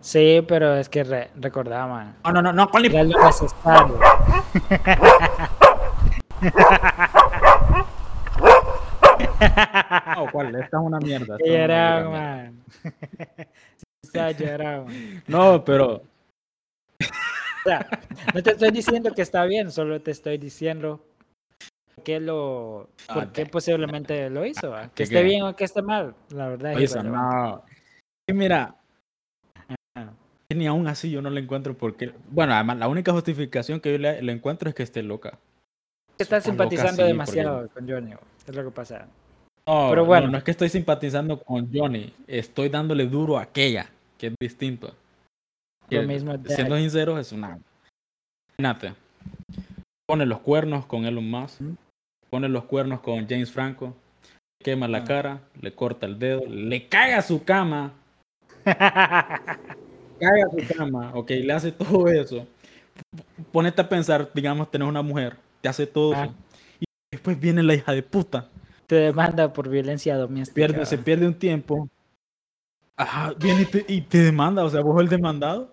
Sí, pero es que re- recordaban. No, no, no, no, ¿cuál Era lo (laughs) necesario. no, ¿cuál? Esta es una mierda. es mierda. man. (laughs) Llorando. No, pero... Sea, no te estoy diciendo que está bien, solo te estoy diciendo qué lo, Ah, por qué posiblemente lo hizo, que que esté que- bien o que esté mal, la verdad es Oye, no. Y mira, que ni aún así yo no le encuentro por qué... Bueno, además, la única justificación que yo le, le encuentro es que esté loca. Está loca, simpatizando sí, demasiado con Johnny, es lo que pasa. No, Pero no, bueno. no es que estoy simpatizando con Johnny, estoy dándole duro a aquella, que es distinto. Lo Que, mismo de- siendo sincero, es una. Imagínate. Pone los cuernos con Elon Musk, ¿Mm? pone los cuernos con James Franco, quema la Ah. cara, le corta el dedo, le caga su cama, (laughs) caga su cama, ok, le hace todo eso. Ponete a pensar, digamos, tenés una mujer, te hace todo Ah. eso, y después viene la hija de puta Te demanda por violencia doméstica. pierde, se pierde un tiempo. Ajá, viene y te, y te demanda, o sea, vos el demandado.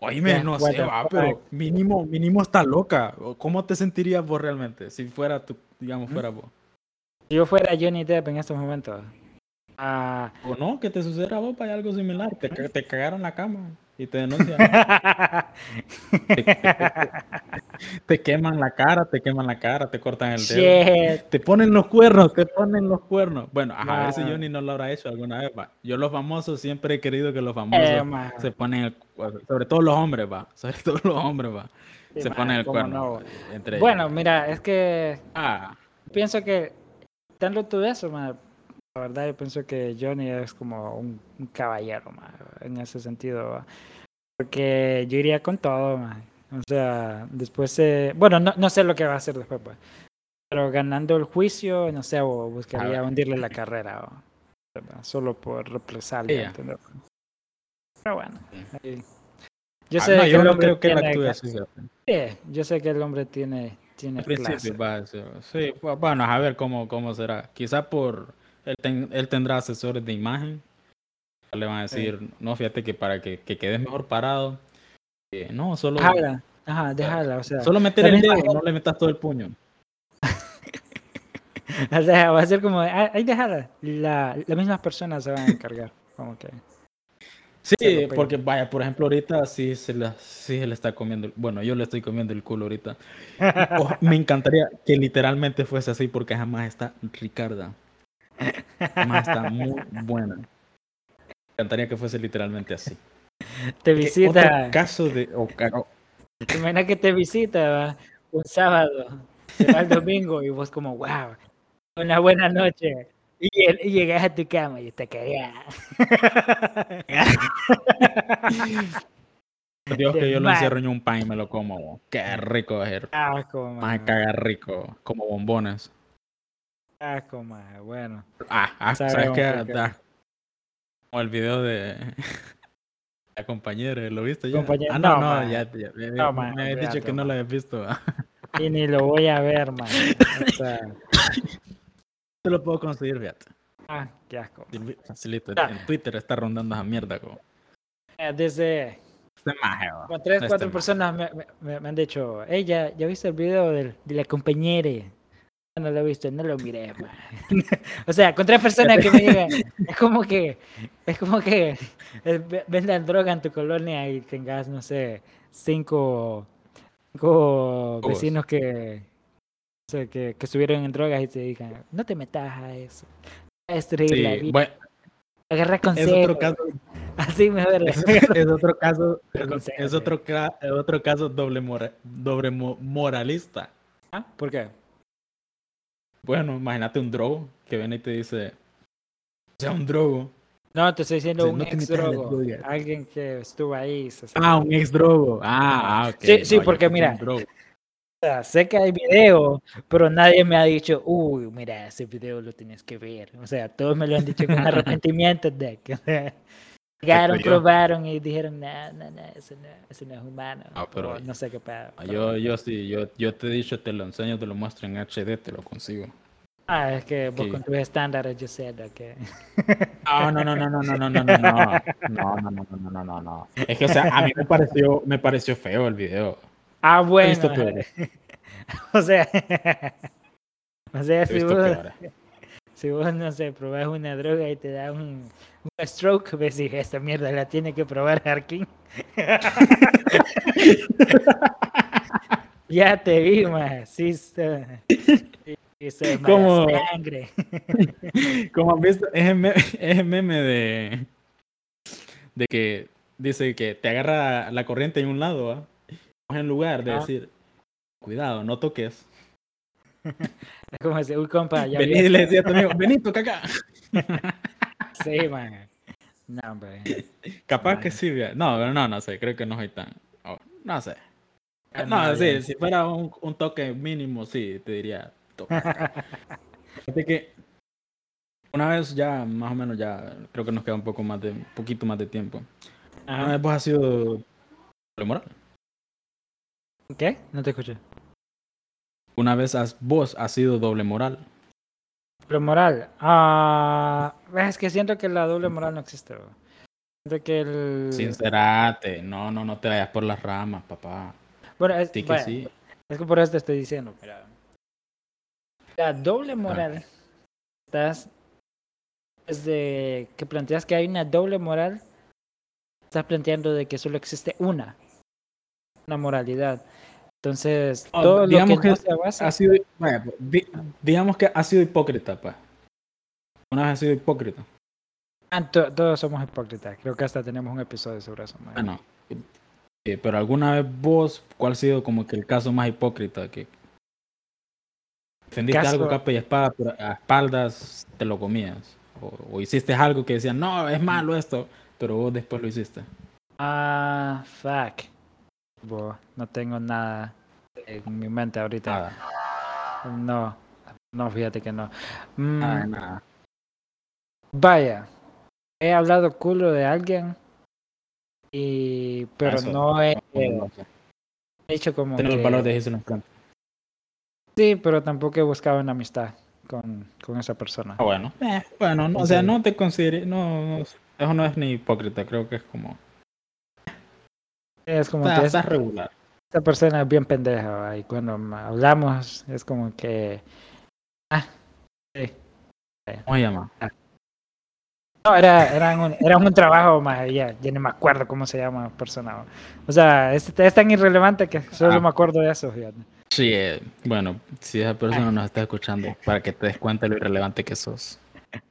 Oíme, no sé, va, pero mínimo, mínimo está loca. O ¿Cómo te sentirías vos realmente si fuera tu, digamos, fuera vos? Si yo fuera Johnny Depp en estos momentos. ah, O no, que te suceda a vos para algo similar. Te, te cagaron la cama y te denuncian. te, (laughs) te- te queman la cara, te queman la cara, te cortan el dedo. shit. Te ponen los cuernos, te ponen los cuernos. Bueno, ajá, a ver si. Johnny no lo habrá hecho alguna vez, va. Yo los famosos siempre he querido que los famosos Eh, man. se ponen el cu- sobre todo los hombres, va. Sobre todo los hombres, va. Sí, se man, ponen el cuerno. no. va, Entre Bueno, ellos. mira, es que Ah, pienso que tanto todo eso, man, la verdad yo pienso que Johnny es como un, un caballero, man, en ese sentido. Porque yo iría con todo, man. O sea, después, eh, bueno, no, no sé lo que va a hacer después, pues. Pero ganando el juicio, no sé, o buscaría ver. hundirle la carrera, o, solo por represalia. Pero bueno, ahí- yo ah, sé no, que yo el hombre creo que tiene fíjate. Sí, yo sé que el hombre tiene, tiene clase. va a ser- Sí, bu- bueno, a ver cómo, cómo será. Quizá por. Él, ten- él tendrá asesores de imagen. Le van a decir, no, fíjate que para que, que quedes mejor parado. eh, no, solo. Déjala, ajá, déjala, o sea, Solo meter el dedo, no le metas todo el puño. (laughs) o sea, va a ser como, "Ah, ahí déjala, la, las mismas personas se van a encargar, (laughs) como que, Sí, porque vaya, por ejemplo, ahorita sí se, la, sí se le está comiendo, bueno, yo le estoy comiendo el culo ahorita. (laughs) O- me encantaría que literalmente fuese así porque jamás está Ricarda. Jamás está muy buena. Me encantaría que fuese literalmente así. (laughs) te visita, Otro caso de... o ca- o- te imaginas que te visita ¿va? un sábado, se va el domingo y vos como, wow, una buena noche, Y, y llegas a tu cama y te caías. (laughs) Dios que yo lo encierro en un pan y me lo como. Qué rico es. Asco, Más man. caga rico. Como bombones. Asco, man. Bueno. Ah, ah, Sabe ¿sabes qué? poco. Ah, Como el video de (laughs) la compañera, ¿lo viste ya? Compañera- Ah, no, no, man. ya, ya- me, No, me habías dicho que no lo habías visto. (laughs) Y ni lo voy a ver, man. O sea, (laughs) Te lo puedo conseguir, fíjate. ah, qué asco. Facilito. Ya. En Twitter está rondando esa mierda. Como, Eh, Desde este maje, como tres, Este cuatro maje. personas me, me- me- me han dicho, hey, ¿ya, ya viste el video del- de, la compañera? No lo he visto, no lo miré, (laughs) o sea, con tres personas que me digan, (laughs) es como que, es como que eh, ve- vendan droga en tu colonia y tengas, no sé, cinco, cinco vecinos que, o sea, que, que estuvieron en drogas y te digan, no te metas a eso. A destruir la Sí, vida. bueno, Agarra es consejo. otro caso. (laughs) Así mejor. Es, es otro caso. Es, Consejo, es otro, es otro caso doble, mora- doble mo- moralista. ¿Ah? ¿Por qué? Bueno, imagínate un drogo que viene y te dice. O sea, un drogo. No, te estoy diciendo Sí, un no ex drogo. Alguien que estuvo ahí. se- Ah, un ex drogo. Ah, ah, ok. Sí, sí, No, porque mira. O sea, sé que hay video, pero nadie me ha dicho, uy, mira, ese video lo tienes que ver. O sea, todos me lo han dicho con (laughs) arrepentimiento de que o sea, llegaron, probaron y dijeron, no, no, no, eso no, eso no es humano. Ah, pero- o no sé qué pedo. Ah, Yo, yo sí, yo, yo te he dicho, te lo enseño, te lo muestro en HD, te lo consigo. Ah, es que vos Sí. con tus estándares, yo sé lo que... Ah, no, no, no, no, no, no, no, no, no, no, no, no, no, no, no, no, no. Es que, o sea, a mí me pareció, me pareció feo el video. Ah, He bueno. visto o sea... o sea, he si visto vos. Si vos, no sé, probás una droga y te da un, un stroke, ves y esta mierda la tiene que probar Harkin. (laughs) ya te vi, más. Sí, se mala ¿Cómo? sangre. (laughs) Como has visto, es el meme, es el meme de, de que dice que te agarra la corriente en un lado, ¿va? En lugar de Ah. decir, cuidado, no toques. (laughs) Es (laughs) como decir, uy, compa, ya Vení le decía a tu amigo, vení, toca acá. (laughs) Sí, man. No, hombre. Capaz que Vaya. sí, no, pero no, no sé, creo que no soy tan, oh, no sé. Ah, No, no, sí, si fuera un, un toque mínimo, sí, te diría, toca (laughs) acá. Fíjate que una vez ya, más o menos ya, creo que nos queda un poco más de, un poquito más de tiempo. Una Ajá. vez vos has sido moral. ¿Qué? No te escuché. Una vez has, vos has sido doble moral. Doble moral. Ah, es que siento que la doble moral no existe. bro. Siento que el. Sincerate, no, no, no te vayas por las ramas, papá. Bueno, es, Sí que bueno, sí. es que por eso te estoy diciendo. Mira. La doble Ah. moral. Estás. Desde que planteas que hay una doble moral. Estás planteando de que solo existe una. Una moralidad. Entonces, Oh, todo lo digamos que, no que se basa- Ha sido, pues, di- digamos que ha sido hipócrita, pues. Una vez ha sido hipócrita. Ah, to- todos somos hipócritas. Creo que hasta tenemos un episodio sobre eso. man. Bueno, eh, pero alguna vez vos, ¿cuál ha sido como que el caso más hipócrita? Que defendiste Caso- algo capa y espada, pero a espaldas te lo comías. O, o hiciste algo que decían, no, es malo esto, pero vos después lo hiciste. Ah, fuck. Bo, no tengo nada en mi mente ahorita. Nada, No, no, fíjate que no. Mm, nada, nada. Vaya, he hablado culo de alguien y pero Eso, no he, No, no he hecho como Tener el valor de frente. sí, pero tampoco he buscado una amistad con, con esa persona. Ah, bueno. Eh, bueno, no, o sea, no te considere, no, no, eso no es ni hipócrita, creo que es como, Es como está, que está es- regular. esa persona es bien pendeja ¿va? y cuando hablamos es como que ah, sí. ¿Cómo se llama? No, era, era, un, era un trabajo más, ya, ya no me acuerdo cómo se llama la persona. ¿va? O sea, es, es tan irrelevante que solo Ah. me acuerdo de eso, fíjate. Sí, eh, bueno, si esa persona nos está escuchando, para que te des cuenta de lo irrelevante que sos. (laughs)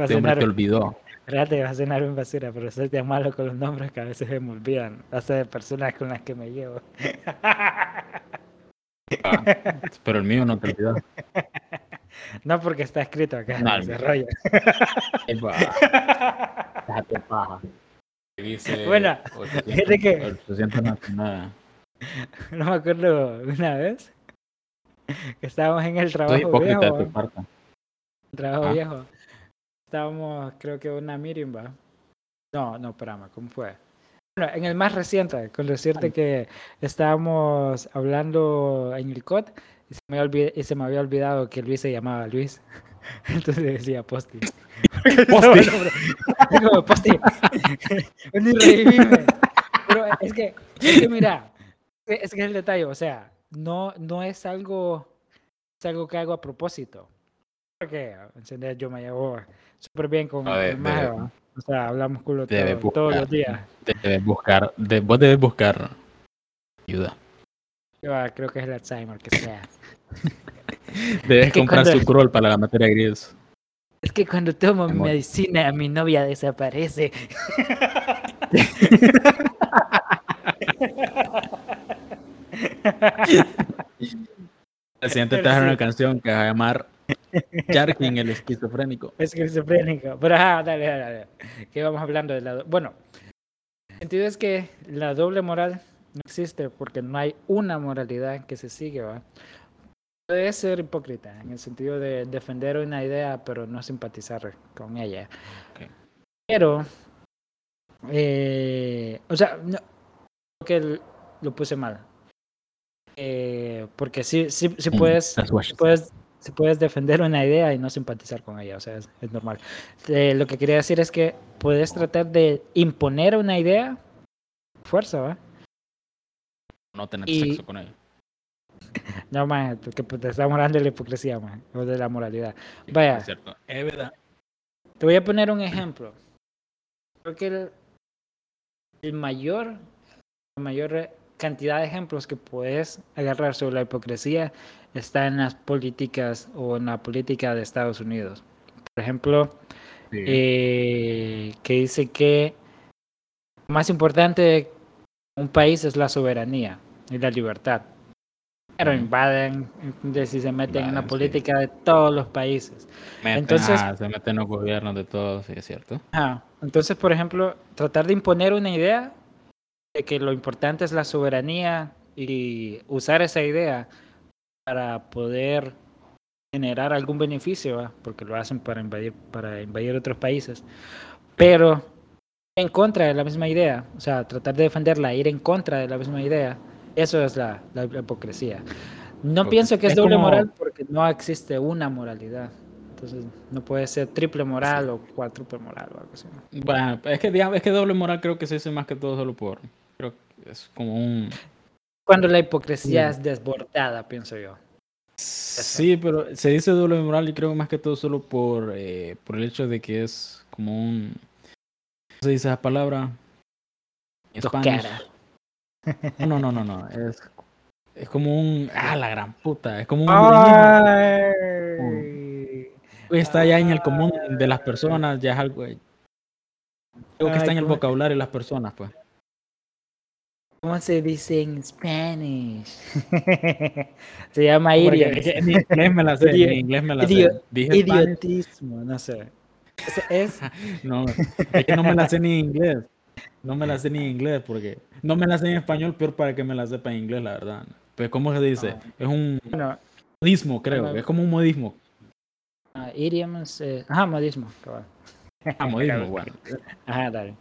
Este hombre te olvidó. Espérate, va a sonar un basura, pero soy tan malo con los nombres que a veces se me olvidan. Hasta de personas con las que me llevo. Ah, pero el mío no te olvidó. (laughs) No porque está escrito acá en No, ese rollo. Déjate paja. (laughs) Dice Bueno, 800 fíjate que- 899. No me acuerdo una vez que estábamos en el trabajo viejo. de tu parte. el trabajo Ah. viejo. Estábamos, creo que una va. No, no, espérame, ¿cómo fue? Bueno, en el más reciente, con decirte que estábamos hablando en el COD y se, me y se me había olvidado que Luis se llamaba Luis. (laughs) Entonces decía Posti. (laughs) Posti. Digo, Posti. (laughs) Pero es que, es que mira, es que es el detalle, o sea, no, no es algo, es algo que hago a propósito. Porque, ¿entendés? Yo me llevo súper bien con No, de- el ¿va? O sea, hablamos culo todo- todos los buscar. días. Debes buscar, de- vos debes buscar ayuda. Yo ah, creo que es el Alzheimer, que sea. (laughs) Debes que comprar cuando- su crawl para la materia gris. Es que cuando tomo mi medicina, mi novia desaparece. (laughs) El siguiente te Pero dejar sí. una canción que va a llamar Jarkin el esquizofrénico. Es (laughs) esquizofrénico. Pero ajá, dale, dale, dale. Que vamos hablando de la. Bueno, el sentido es que la doble moral no existe porque no hay una moralidad que se sigue, ¿va? Puede ser hipócrita en el sentido de defender una idea pero no simpatizar con ella. Pero, eh, o sea, no, creo que lo puse mal. Eh, porque sí, sí, sí Mm, puedes, sí puedes, sí puedes defender una idea y no simpatizar con ella, o sea, es, es normal. Eh, lo que quería decir es que puedes tratar de imponer una idea, fuerza, ¿va? No tener Y- sexo con ella. (laughs) No, más, porque pues, te estamos hablando de la hipocresía, man, o de la moralidad. Sí, Vaya. Es cierto. Es verdad. Te voy a poner un ejemplo. Creo que el, el mayor, la mayor cantidad de ejemplos que puedes agarrar sobre la hipocresía está en las políticas o en la política de Estados Unidos. Por ejemplo, Sí. eh, que dice que lo más importante de un país es la soberanía y la libertad. Pero invaden, si se meten en la Invaden, sí. política de todos los países. Meten- entonces- ajá, se meten en los gobiernos de todos, sí, es cierto. Ajá. Entonces, por ejemplo, tratar de imponer una idea de que lo importante es la soberanía y usar esa idea para poder generar algún beneficio, ¿va? porque lo hacen para invadir, para invadir otros países, pero en contra de la misma idea, o sea, tratar de defenderla, ir en contra de la misma idea, eso es la, la hipocresía. No pienso que es, Es doble como- moral porque no existe una moralidad. Entonces, no puede ser triple moral o cuádruple moral o algo así. ¿no? Bueno, es que, digamos, es que doble moral creo que se dice más que todo solo por... Creo que es como un... Cuando la hipocresía es desbordada, pienso yo. Sí, pero se dice doble moral y creo más que todo solo por, eh, por el hecho de que es como un... ¿Cómo se dice esa palabra? Dos caras. No, no, no, no. Es, es como un... Ah, la gran puta. Es como un... Está ya en el común de las personas, ya es algo... Algo que está en el ¿cómo- vocabulario de las personas, pues. ¿Cómo se dice en Spanish? (laughs) se llama que en inglés me la sé, en inglés me la sé. Dije Spanish, Idiotismo, no sé. Es, es- (laughs) no, es que no me la sé ni en inglés. No me la sé ni en inglés porque no me la sé en español, peor para que me la sepa en inglés, la verdad. Pues, ¿cómo se dice? Ah. Es un modismo, creo. Bueno. Es como un modismo. Idioms, eh, ajá, modismo. cabal. Ah, modismo, (laughs) bueno. Ajá, dale.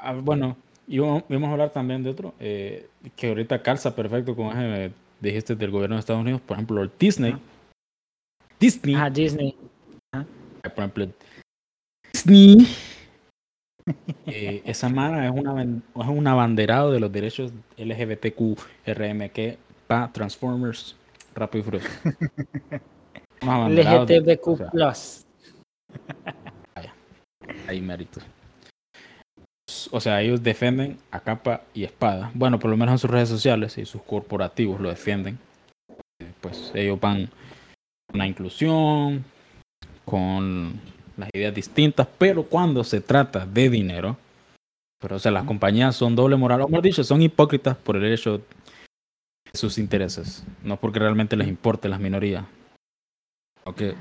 Ah, bueno, y vamos a hablar también de otro, eh, que ahorita calza perfecto con eh, dijiste del gobierno de Estados Unidos, por ejemplo, el Disney. Ajá. Disney, Ajá, Disney. por ejemplo, Disney. (laughs) eh, esa mara es una es un abanderado de los derechos LGBTQ RMQ para Transformers Rápido y Furioso. (laughs) LGTBQ+. o sea, (laughs) hay mérito. O sea, ellos defienden a capa y espada. Bueno, por lo menos en sus redes sociales y sus corporativos lo defienden. Eh, Pues ellos van con la inclusión, con las ideas distintas, pero cuando se trata de dinero, pero o sea, las compañías son doble moral, o mejor dicho, son hipócritas por el hecho de sus intereses, no porque realmente les importe las minorías. Que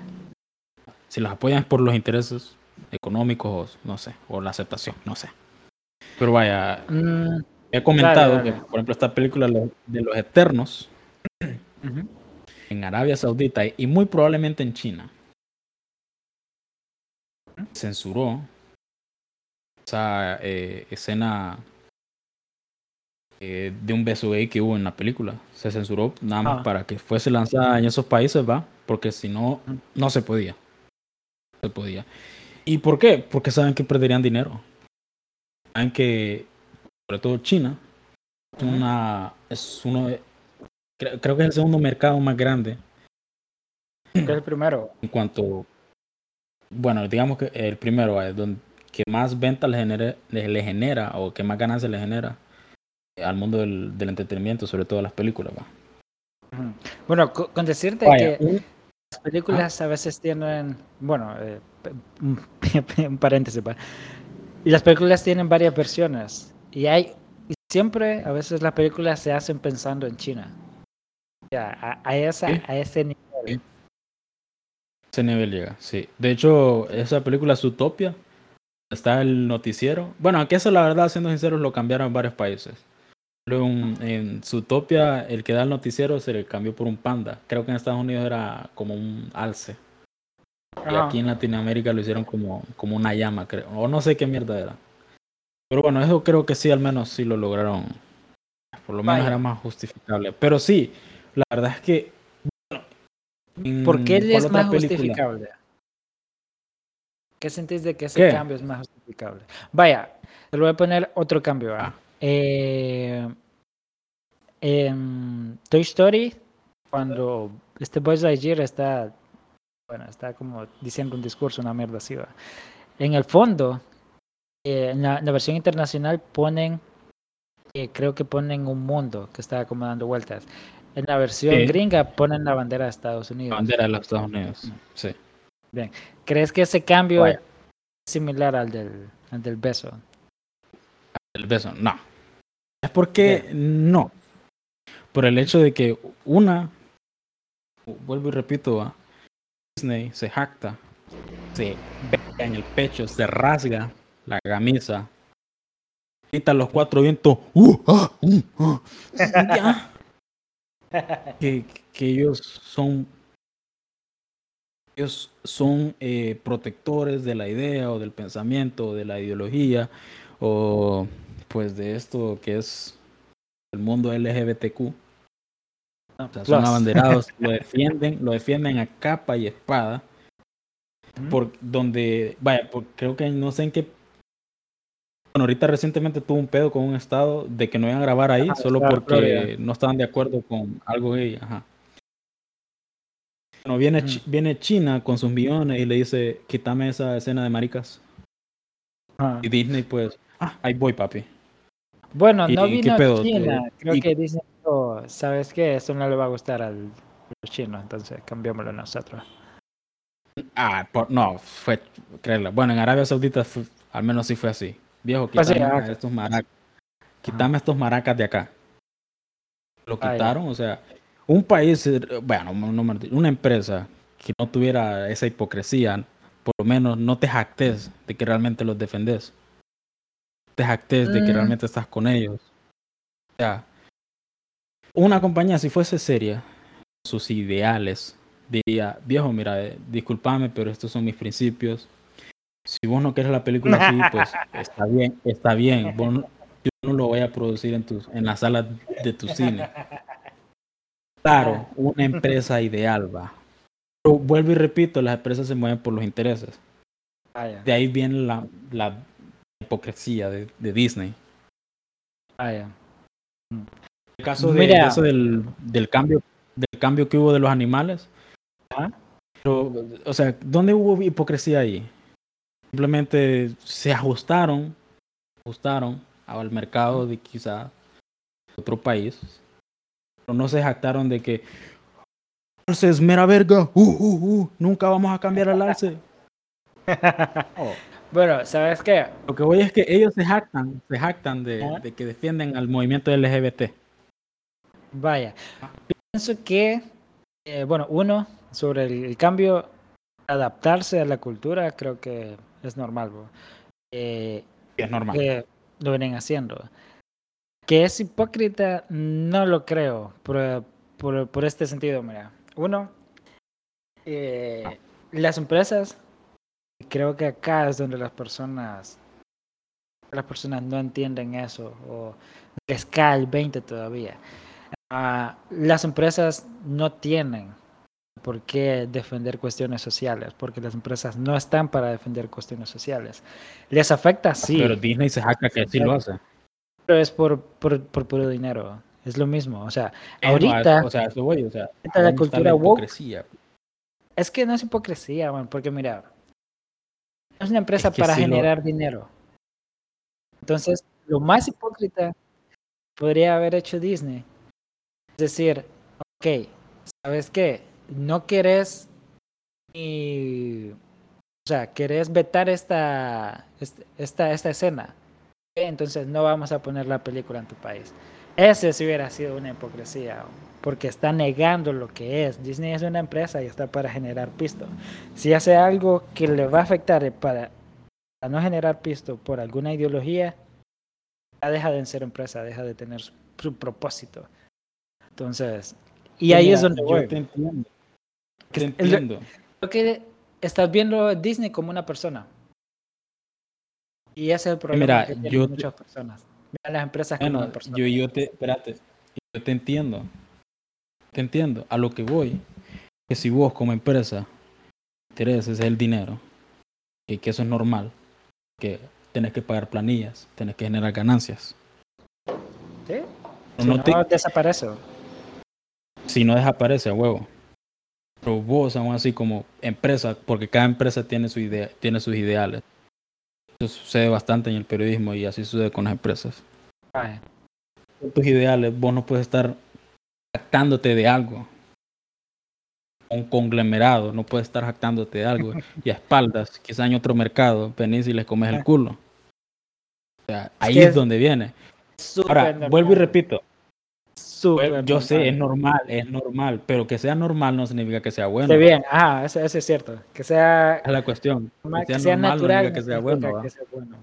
si las apoyan es por los intereses económicos, o no sé, o la aceptación, no sé. Pero vaya, Mm, he comentado dale. que, por ejemplo, esta película de los Eternos en Arabia Saudita y muy probablemente en China censuró esa eh, escena eh, de un beso gay que hubo en la película. Se censuró nada más Ah. para que fuese lanzada en esos países, ¿va? Porque si no, no se podía. No se podía. ¿Y por qué? Porque saben que perderían dinero. Saben que, sobre todo China, es una, es uno, de- creo, creo que es el segundo mercado más grande ¿Qué es el primero? en cuanto, bueno, digamos que el primero es donde que más ventas le, le, le genera o que más ganancias le genera al mundo del, del entretenimiento, sobre todo las películas. ¿va? Bueno, co- con decirte Vaya, que las películas a veces tienen, bueno, eh, (laughs) un, paréntesis, ¿va? y las películas tienen varias versiones y hay y siempre a veces las películas se hacen pensando en China. Ya, a, a esa, Sí. a ese nivel. Sí. ese nivel llega, sí. De hecho, esa película Zootopia está el noticiero. Bueno, aquí eso la verdad, siendo sinceros, lo cambiaron en varios países. Luego en, en Zootopia, el que da el noticiero se le cambió por un panda. Creo que en Estados Unidos era como un alce. Y Ajá. aquí en Latinoamérica lo hicieron como, como una llama, creo. O no sé qué mierda era. Pero bueno, eso creo que sí, al menos sí lo lograron. Por lo menos Vaya. era más justificable. Pero sí, la verdad es que. bueno, ¿Por qué ¿cuál es más película? justificable? ¿Qué sentís de que ese ¿Qué? cambio es más justificable? Vaya, te lo voy a poner otro cambio. Ah. Eh, en Toy Story, cuando este Buzz Lightyear está, bueno, está como diciendo un discurso, una mierda así, ¿va? En el fondo, eh, en, la, en la versión internacional ponen, eh, creo que ponen un mundo que está como dando vueltas. En la versión Sí. gringa ponen la bandera de Estados Unidos. La bandera de los Estados Unidos. Sí. ¿Crees que ese cambio Vaya. es similar al del, al del beso? El beso, no. Es porque no. Por el hecho de que una, vuelvo y repito, ¿va? Disney se jacta, se pega en el pecho, se rasga la camisa, grita los cuatro vientos, ¡uh! ah, uh, ah", ya, (laughs) que, que ellos son ellos son eh, protectores de la idea o del pensamiento o de la ideología o pues de esto que es el mundo LGBTQ. O sea, son abanderados, (laughs) lo defienden, lo defienden a capa y espada. Por donde, vaya, por- creo que no sé en qué. Bueno, ahorita recientemente tuvo un pedo con un estado de que no iban a grabar ahí Ajá, solo porque no estaban de acuerdo con algo gay. Ajá. Bueno, viene, viene China con sus millones y le dice, quítame esa escena de maricas. Y Disney, pues, ah, ahí voy, papi. Bueno, ¿Y- no vino? China. Eh, Creo y- que dicen, oh, ¿sabes qué? Esto no le va a gustar al los chinos, entonces cambiémoslo nosotros. Ah, por- no, fue, créela. Bueno, en Arabia Saudita fue- al menos sí fue así. Viejo, Pues sí, quítame ah, estos maracas. Quítame estos maracas de acá. Lo quitaron, o sea, un país, eh, bueno, no, no me- una empresa que no tuviera esa hipocresía, por lo menos no te jactes de que realmente los defendes. Te jactes de que Mm. realmente estás con ellos. O sea, una compañía, si fuese seria, sus ideales, diría, viejo, mira, eh, discúlpame, pero estos son mis principios. Si vos no quieres la película así, pues (laughs) está bien, está bien. Vos no- yo no lo voy a producir en, tus, en la sala de tu cine. Claro, una empresa ideal va. Pero vuelvo y repito, las empresas se mueven por los intereses. Vaya, De ahí viene la, la hipocresía de, de Disney. vaya. El caso de, Mira. eso del, del cambio del cambio que hubo de los animales. Ajá. Pero, o sea, ¿dónde hubo hipocresía ahí? Simplemente se ajustaron, ajustaron al mercado de quizá otro país. Pero no se jactaron de que Alce es mera verga, uh, uh, uh, nunca vamos a cambiar al alce. (laughs) Oh, Bueno, ¿sabes qué? Lo que voy es que ellos se jactan, se jactan de, que defienden al movimiento LGBT. Vaya. Pienso que, eh, bueno, uno, sobre el, el cambio, adaptarse a la cultura, creo que es normal. Eh, Es normal. que lo vienen haciendo. Que es hipócrita, no lo creo, por, por, por este sentido, mira. Uno, eh, las empresas, creo que acá es donde las personas, las personas no entienden eso, o les cae el 20 todavía. Ah, las empresas no tienen por qué defender cuestiones sociales, porque las empresas no están para defender cuestiones sociales. Les afecta, sí, Pero Disney se jacta que sí lo hace. pero es por, por, por puro dinero. Es lo mismo. O sea, ahorita o sea, eso voy, o sea, la ¿dónde está cultura woke- es que no es hipocresía, man, porque mira, es una empresa que para lo- generar dinero. Entonces, lo más hipócrita podría haber hecho Disney. Es decir, ok, ¿sabes qué? No querés ni... O sea, querés vetar esta, este- esta, esta escena. Entonces no vamos a poner la película en tu país. Ese sí hubiera sido una hipocresía, porque está negando lo que es. Disney es una empresa y está para generar pisto. Si hace algo que le va a afectar para, para no generar pisto por alguna ideología, ya deja de ser empresa, deja de tener su, su propósito. Entonces, y ahí Mira, es donde yo voy. te entiendo. Te entiendo. Creo que estás viendo Disney como una persona. Y ese es el problema Mira, que tienen yo te- muchas personas. Miran las empresas como Bueno, una persona. yo, yo te, espérate, yo te entiendo. Te entiendo. A lo que voy, que si vos como empresa intereses el dinero, y que eso es normal, que tenés que pagar planillas, tenés que generar ganancias. Si no, te- desaparece. si no desaparece a huevo. Pero vos, aún así, como empresa, porque cada empresa tiene, su idea, tiene sus ideales. Eso sucede bastante en el periodismo y así sucede con las empresas. Tus ideales, vos no puedes estar jactándote de algo. Un conglomerado, no puedes estar jactándote de algo. (laughs) Y a espaldas, quizá en otro mercado, venís y les comes el culo. O sea, ahí es, es donde viene. Ahora, normal, vuelvo y repito, súper yo sé, es normal. es normal, pero que sea normal no significa que sea bueno. Esté bien, ah, eso, eso es cierto. Que sea, Es la cuestión. normal, Que que sea normal no natural. significa que sea no bueno. que sea bueno.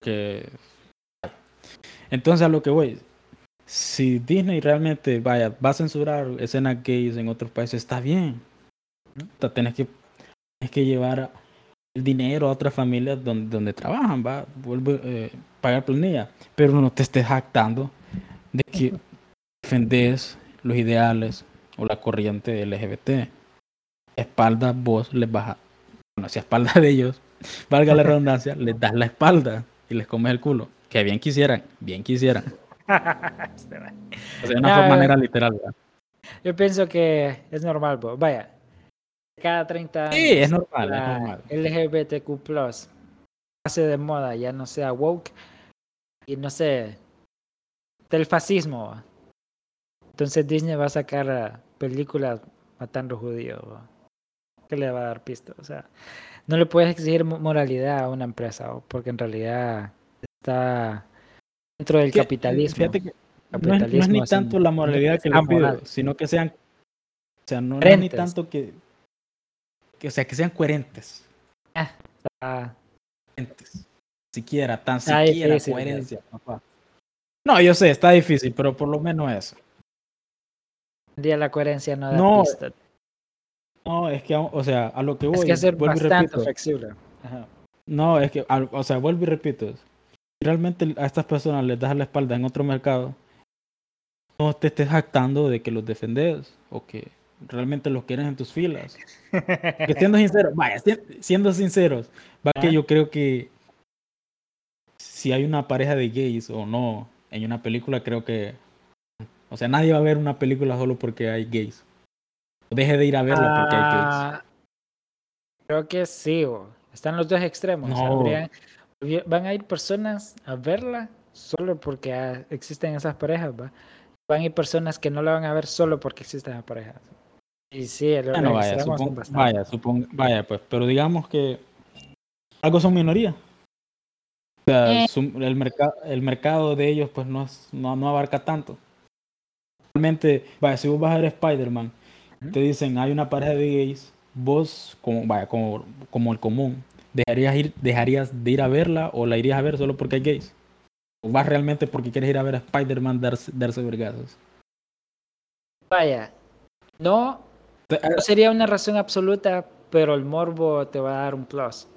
que entonces a lo que voy si Disney realmente vaya va a censurar escenas gays en otros países está bien ¿no? tenés que tienes que llevar el dinero a otras familias donde, donde trabajan va vuelve eh, pagar planilla pero no te estés jactando de que defendés los ideales o la corriente LGBT a espaldas vos les vas a bueno si a espaldas de ellos valga la (laughs) redundancia les das la espalda y les comes el culo que bien quisieran bien quisieran. (laughs) o sea, de una No, forma manera literal ¿verdad? Yo pienso que es normal, bo. vaya. Cada 30 años. sí es normal es la normal LGBTQ pase de moda, ya no sea woke y no sé, del fascismo. Entonces Disney va a sacar películas matando judíos. ¿va? ¿Qué le va a dar pisto? O sea, no le puedes exigir mo- moralidad a una empresa, porque en realidad está dentro del Que, eh, capitalismo. fíjate que no es, no es Capitalismo ni tanto la moralidad que ah, les pido sino que sean o sea no, no es ni tanto que, que o sea que sean coherentes Ah, coherentes. siquiera tan Está siquiera difícil, coherencia papá no yo sé está difícil pero por lo menos eso día la coherencia no da No, pista. no es que o sea a lo que voy Es que ser vuelvo y repito flexible. Ajá. No, es que, o sea, vuelvo y repito, realmente a estas personas les das la espalda en otro mercado, no te estés jactando de que los defendes o que realmente los quieres en tus filas. Que (laughs) siendo sinceros, vaya, si- siendo sinceros, va que yo creo que si hay una pareja de gays o no en una película, creo que, o sea, nadie va a ver una película solo porque hay gays. Deje de ir a verla porque hay gays. Ah, Creo que sí, bo. están los dos extremos. o sea, No. habrían- habría- van a ir personas a verla solo porque ah, existen esas parejas, ¿va? Van a ir personas que no la van a ver solo porque existen esas parejas. Y sí, el, Bueno, los vaya, extremos son supon- bastante. vaya, pues, pero digamos que algo son minoría. O sea, Eh. su- el, mercado el mercado de ellos pues no, es- no, no abarca tanto. Realmente, vaya, si vos vas a ver Spider-Man te dicen hay una pareja de gays, vos, como, vaya, como, como el común, ¿dejarías, ir, ¿dejarías de ir a verla o la irías a ver solo porque hay gays? ¿O vas realmente porque quieres ir a ver a Spider-Man darse, darse vergazos? Vaya, no, no sería una razón absoluta, pero el morbo te va a dar un plus.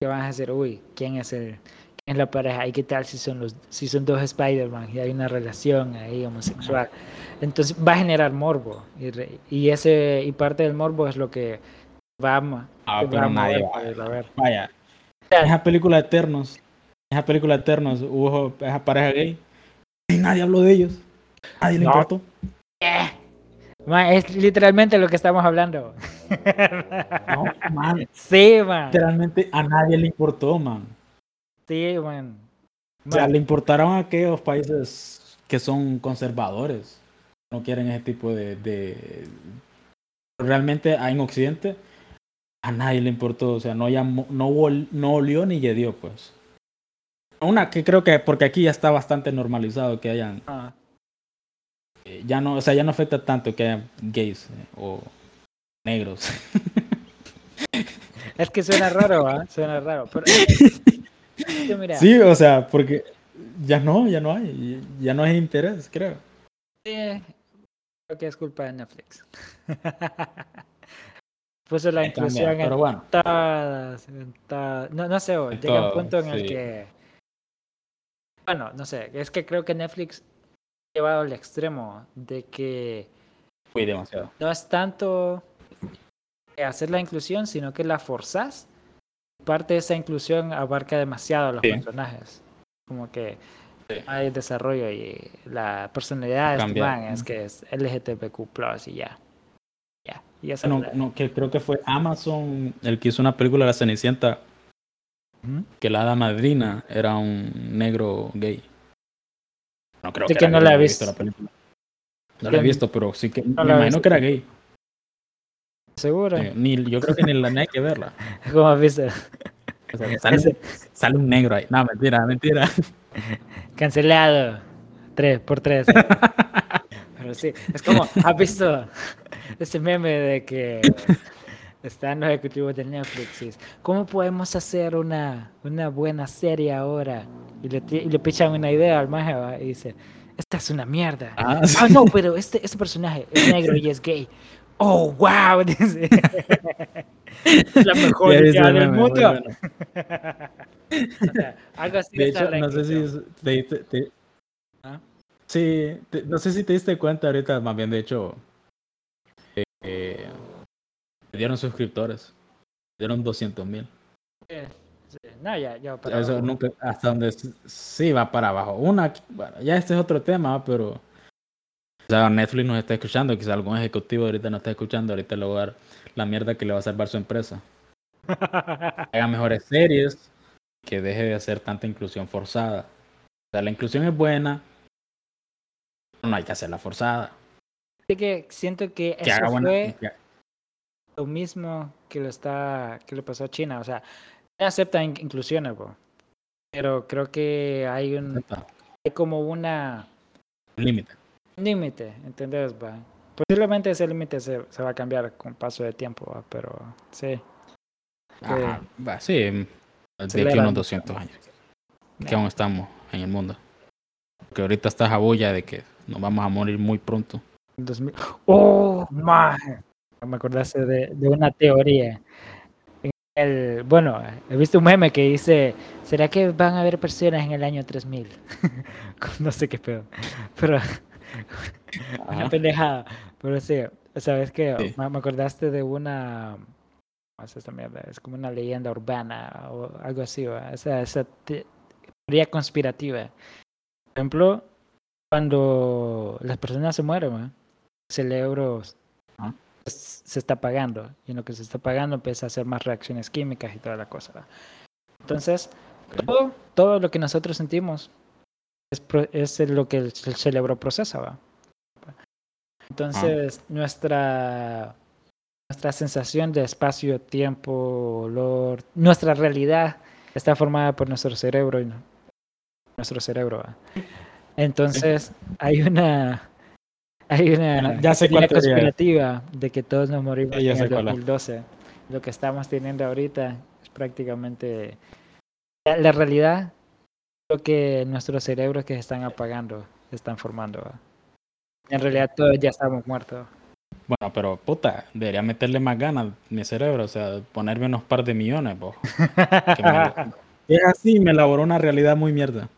Que vas a decir, uy, ¿quién es el, quién es la pareja? ¿Y qué tal si son los, si son dos Spider-Man y hay una relación ahí homosexual? Entonces va a generar morbo. Y, y ese, y parte del morbo es lo que va a, mo- Ah, va pero a nadie mover va para ir a ver. Vaya, esa película de Eternos, esa película de Eternos, hubo esa pareja gay y nadie habló de ellos. Nadie le importó. Es literalmente lo que estamos hablando. No, man, (laughs) Sí, man. literalmente a nadie le importó, man. Sí, man. O sea, Man, le importaron a aquellos países que son conservadores. No quieren ese tipo de... de- Realmente en Occidente a nadie le importó. O sea, no, llamó, no, no olió ni le dio, pues. Una que creo que porque aquí ya está bastante normalizado que hayan... ah, eh, Ya no, o sea, ya no afecta tanto que hayan gays eh, o negros. (laughs) Es que suena raro, ¿ah? Suena raro. Pero, mira, (laughs) Sí, o sea, porque ya no, ya no hay. Ya no hay interés, creo. sí, creo que es culpa de Netflix. (laughs) Puso la También, inclusión pero en bueno. todas, en todas- No, no sé, En llega un todo, punto en el que... Bueno, no sé, es que creo que Netflix ha llevado al extremo de que Fui demasiado. no es tanto hacer la inclusión, sino que la forzas. Parte de esa inclusión abarca demasiado a los Sí. personajes. Como que Sí. hay desarrollo y la personalidad de este man es que es LGTBQ y ya. Y esa No, no, que creo que fue Amazon el que hizo una película La Cenicienta que la hada madrina era un negro gay. No creo Sí que, no la he visto. la película. No la he visto, pero sí que no me imagino visto. que era gay. Seguro. Eh, ni, yo creo que ni la ni hay que verla. (laughs) ¿Cómo has visto? O sea, sale, (laughs) sale un negro ahí. No, mentira, mentira. Cancelado. Tres por tres. (laughs) Pero sí, es como, ¿has visto ese meme de que están los ejecutivos de Netflix? y ¿Cómo podemos hacer una, una buena serie ahora? Y le, y le pichan una idea al maje y dice, esta es una mierda. Ah, Ah, no, pero este, este personaje es negro y es gay. Oh, wow. (laughs) La mejor idea el del mundo. bueno. (laughs) O sea, algo así De hecho, no sé si es- te. Sí, te- no sé si te diste cuenta ahorita, más bien de hecho, eh, eh, le dieron suscriptores, le dieron 200 mil. Sí, No, ya, ya para Eso abajo. nunca, hasta donde sí va para abajo. Una, bueno, ya este es otro tema, pero quizá Netflix nos está escuchando, quizá algún ejecutivo ahorita nos está escuchando, ahorita le va a dar la mierda que le va a salvar su empresa. (laughs) Haga mejores series, que deje de hacer tanta inclusión forzada. O sea, la inclusión es buena, no hay que hacerla forzada. Así que siento que Que eso buena. fue que- lo mismo que lo está que le pasó a China. O sea, no acepta in- inclusiones, bro. pero creo que hay un hay como una Un límite. límite, ¿entendés? Va? Posiblemente ese límite se, se va a cambiar con paso de tiempo, va, pero sí. Ajá, va, sí, de aquí unos 200 años. Que aún estamos en el mundo. Que ahorita está esa bulla de que nos vamos a morir muy pronto. 2000 ¡Oh, maje! Me acordaste de, de una teoría. El, bueno, he visto un meme que dice, ¿será que van a haber personas en el año 3000? (laughs) no sé qué pedo. Pero (laughs) una Ajá. pendejada. Pero sí, ¿sabes qué? Sí. Me, acordaste de una... ¿cómo es esta mierda? Es como una leyenda urbana o algo así, ¿va? Esa, esa te- teoría conspirativa. Por ejemplo, cuando las personas se mueren, el cerebro Ajá. s- se está apagando. Y en lo que se está apagando empieza a hacer más reacciones químicas y toda la cosa. ¿va? Entonces, Ok. todo, todo lo que nosotros sentimos es, es lo que el, el cerebro procesa. ¿va? Entonces, nuestra, nuestra sensación de espacio, tiempo, olor, nuestra realidad está formada por nuestro cerebro y no- nuestro cerebro. ¿va? Entonces, hay una Hay una Ya sé teoría es. conspirativa de que todos nos morimos Sí, en el cuál es. 2012. Lo que estamos teniendo ahorita es prácticamente la, la realidad. Lo que nuestros cerebros que se están apagando se están formando. ¿va? En realidad todos ya estamos muertos. Bueno, pero puta, debería meterle más ganas a mi cerebro, o sea, ponerme unos par de millones, po. (laughs) Me- (laughs) Es así, me elaboró una realidad muy mierda.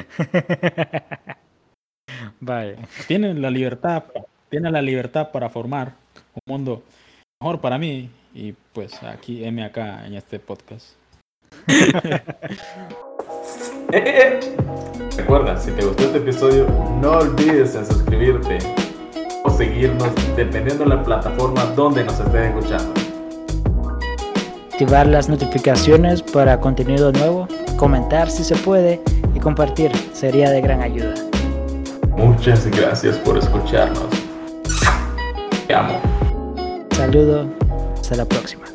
(laughs) Vale. Tiene la libertad, tiene la libertad para formar un mundo mejor para mí y pues aquí M acá en este podcast. (laughs) Eh, eh, eh. Recuerda, si te gustó este episodio, no olvides en suscribirte o seguirnos dependiendo de la plataforma donde nos estés escuchando. Activar las notificaciones para contenido nuevo, comentar si se puede compartir sería de gran ayuda. Muchas gracias por escucharnos. Te amo. Saludo, hasta la próxima.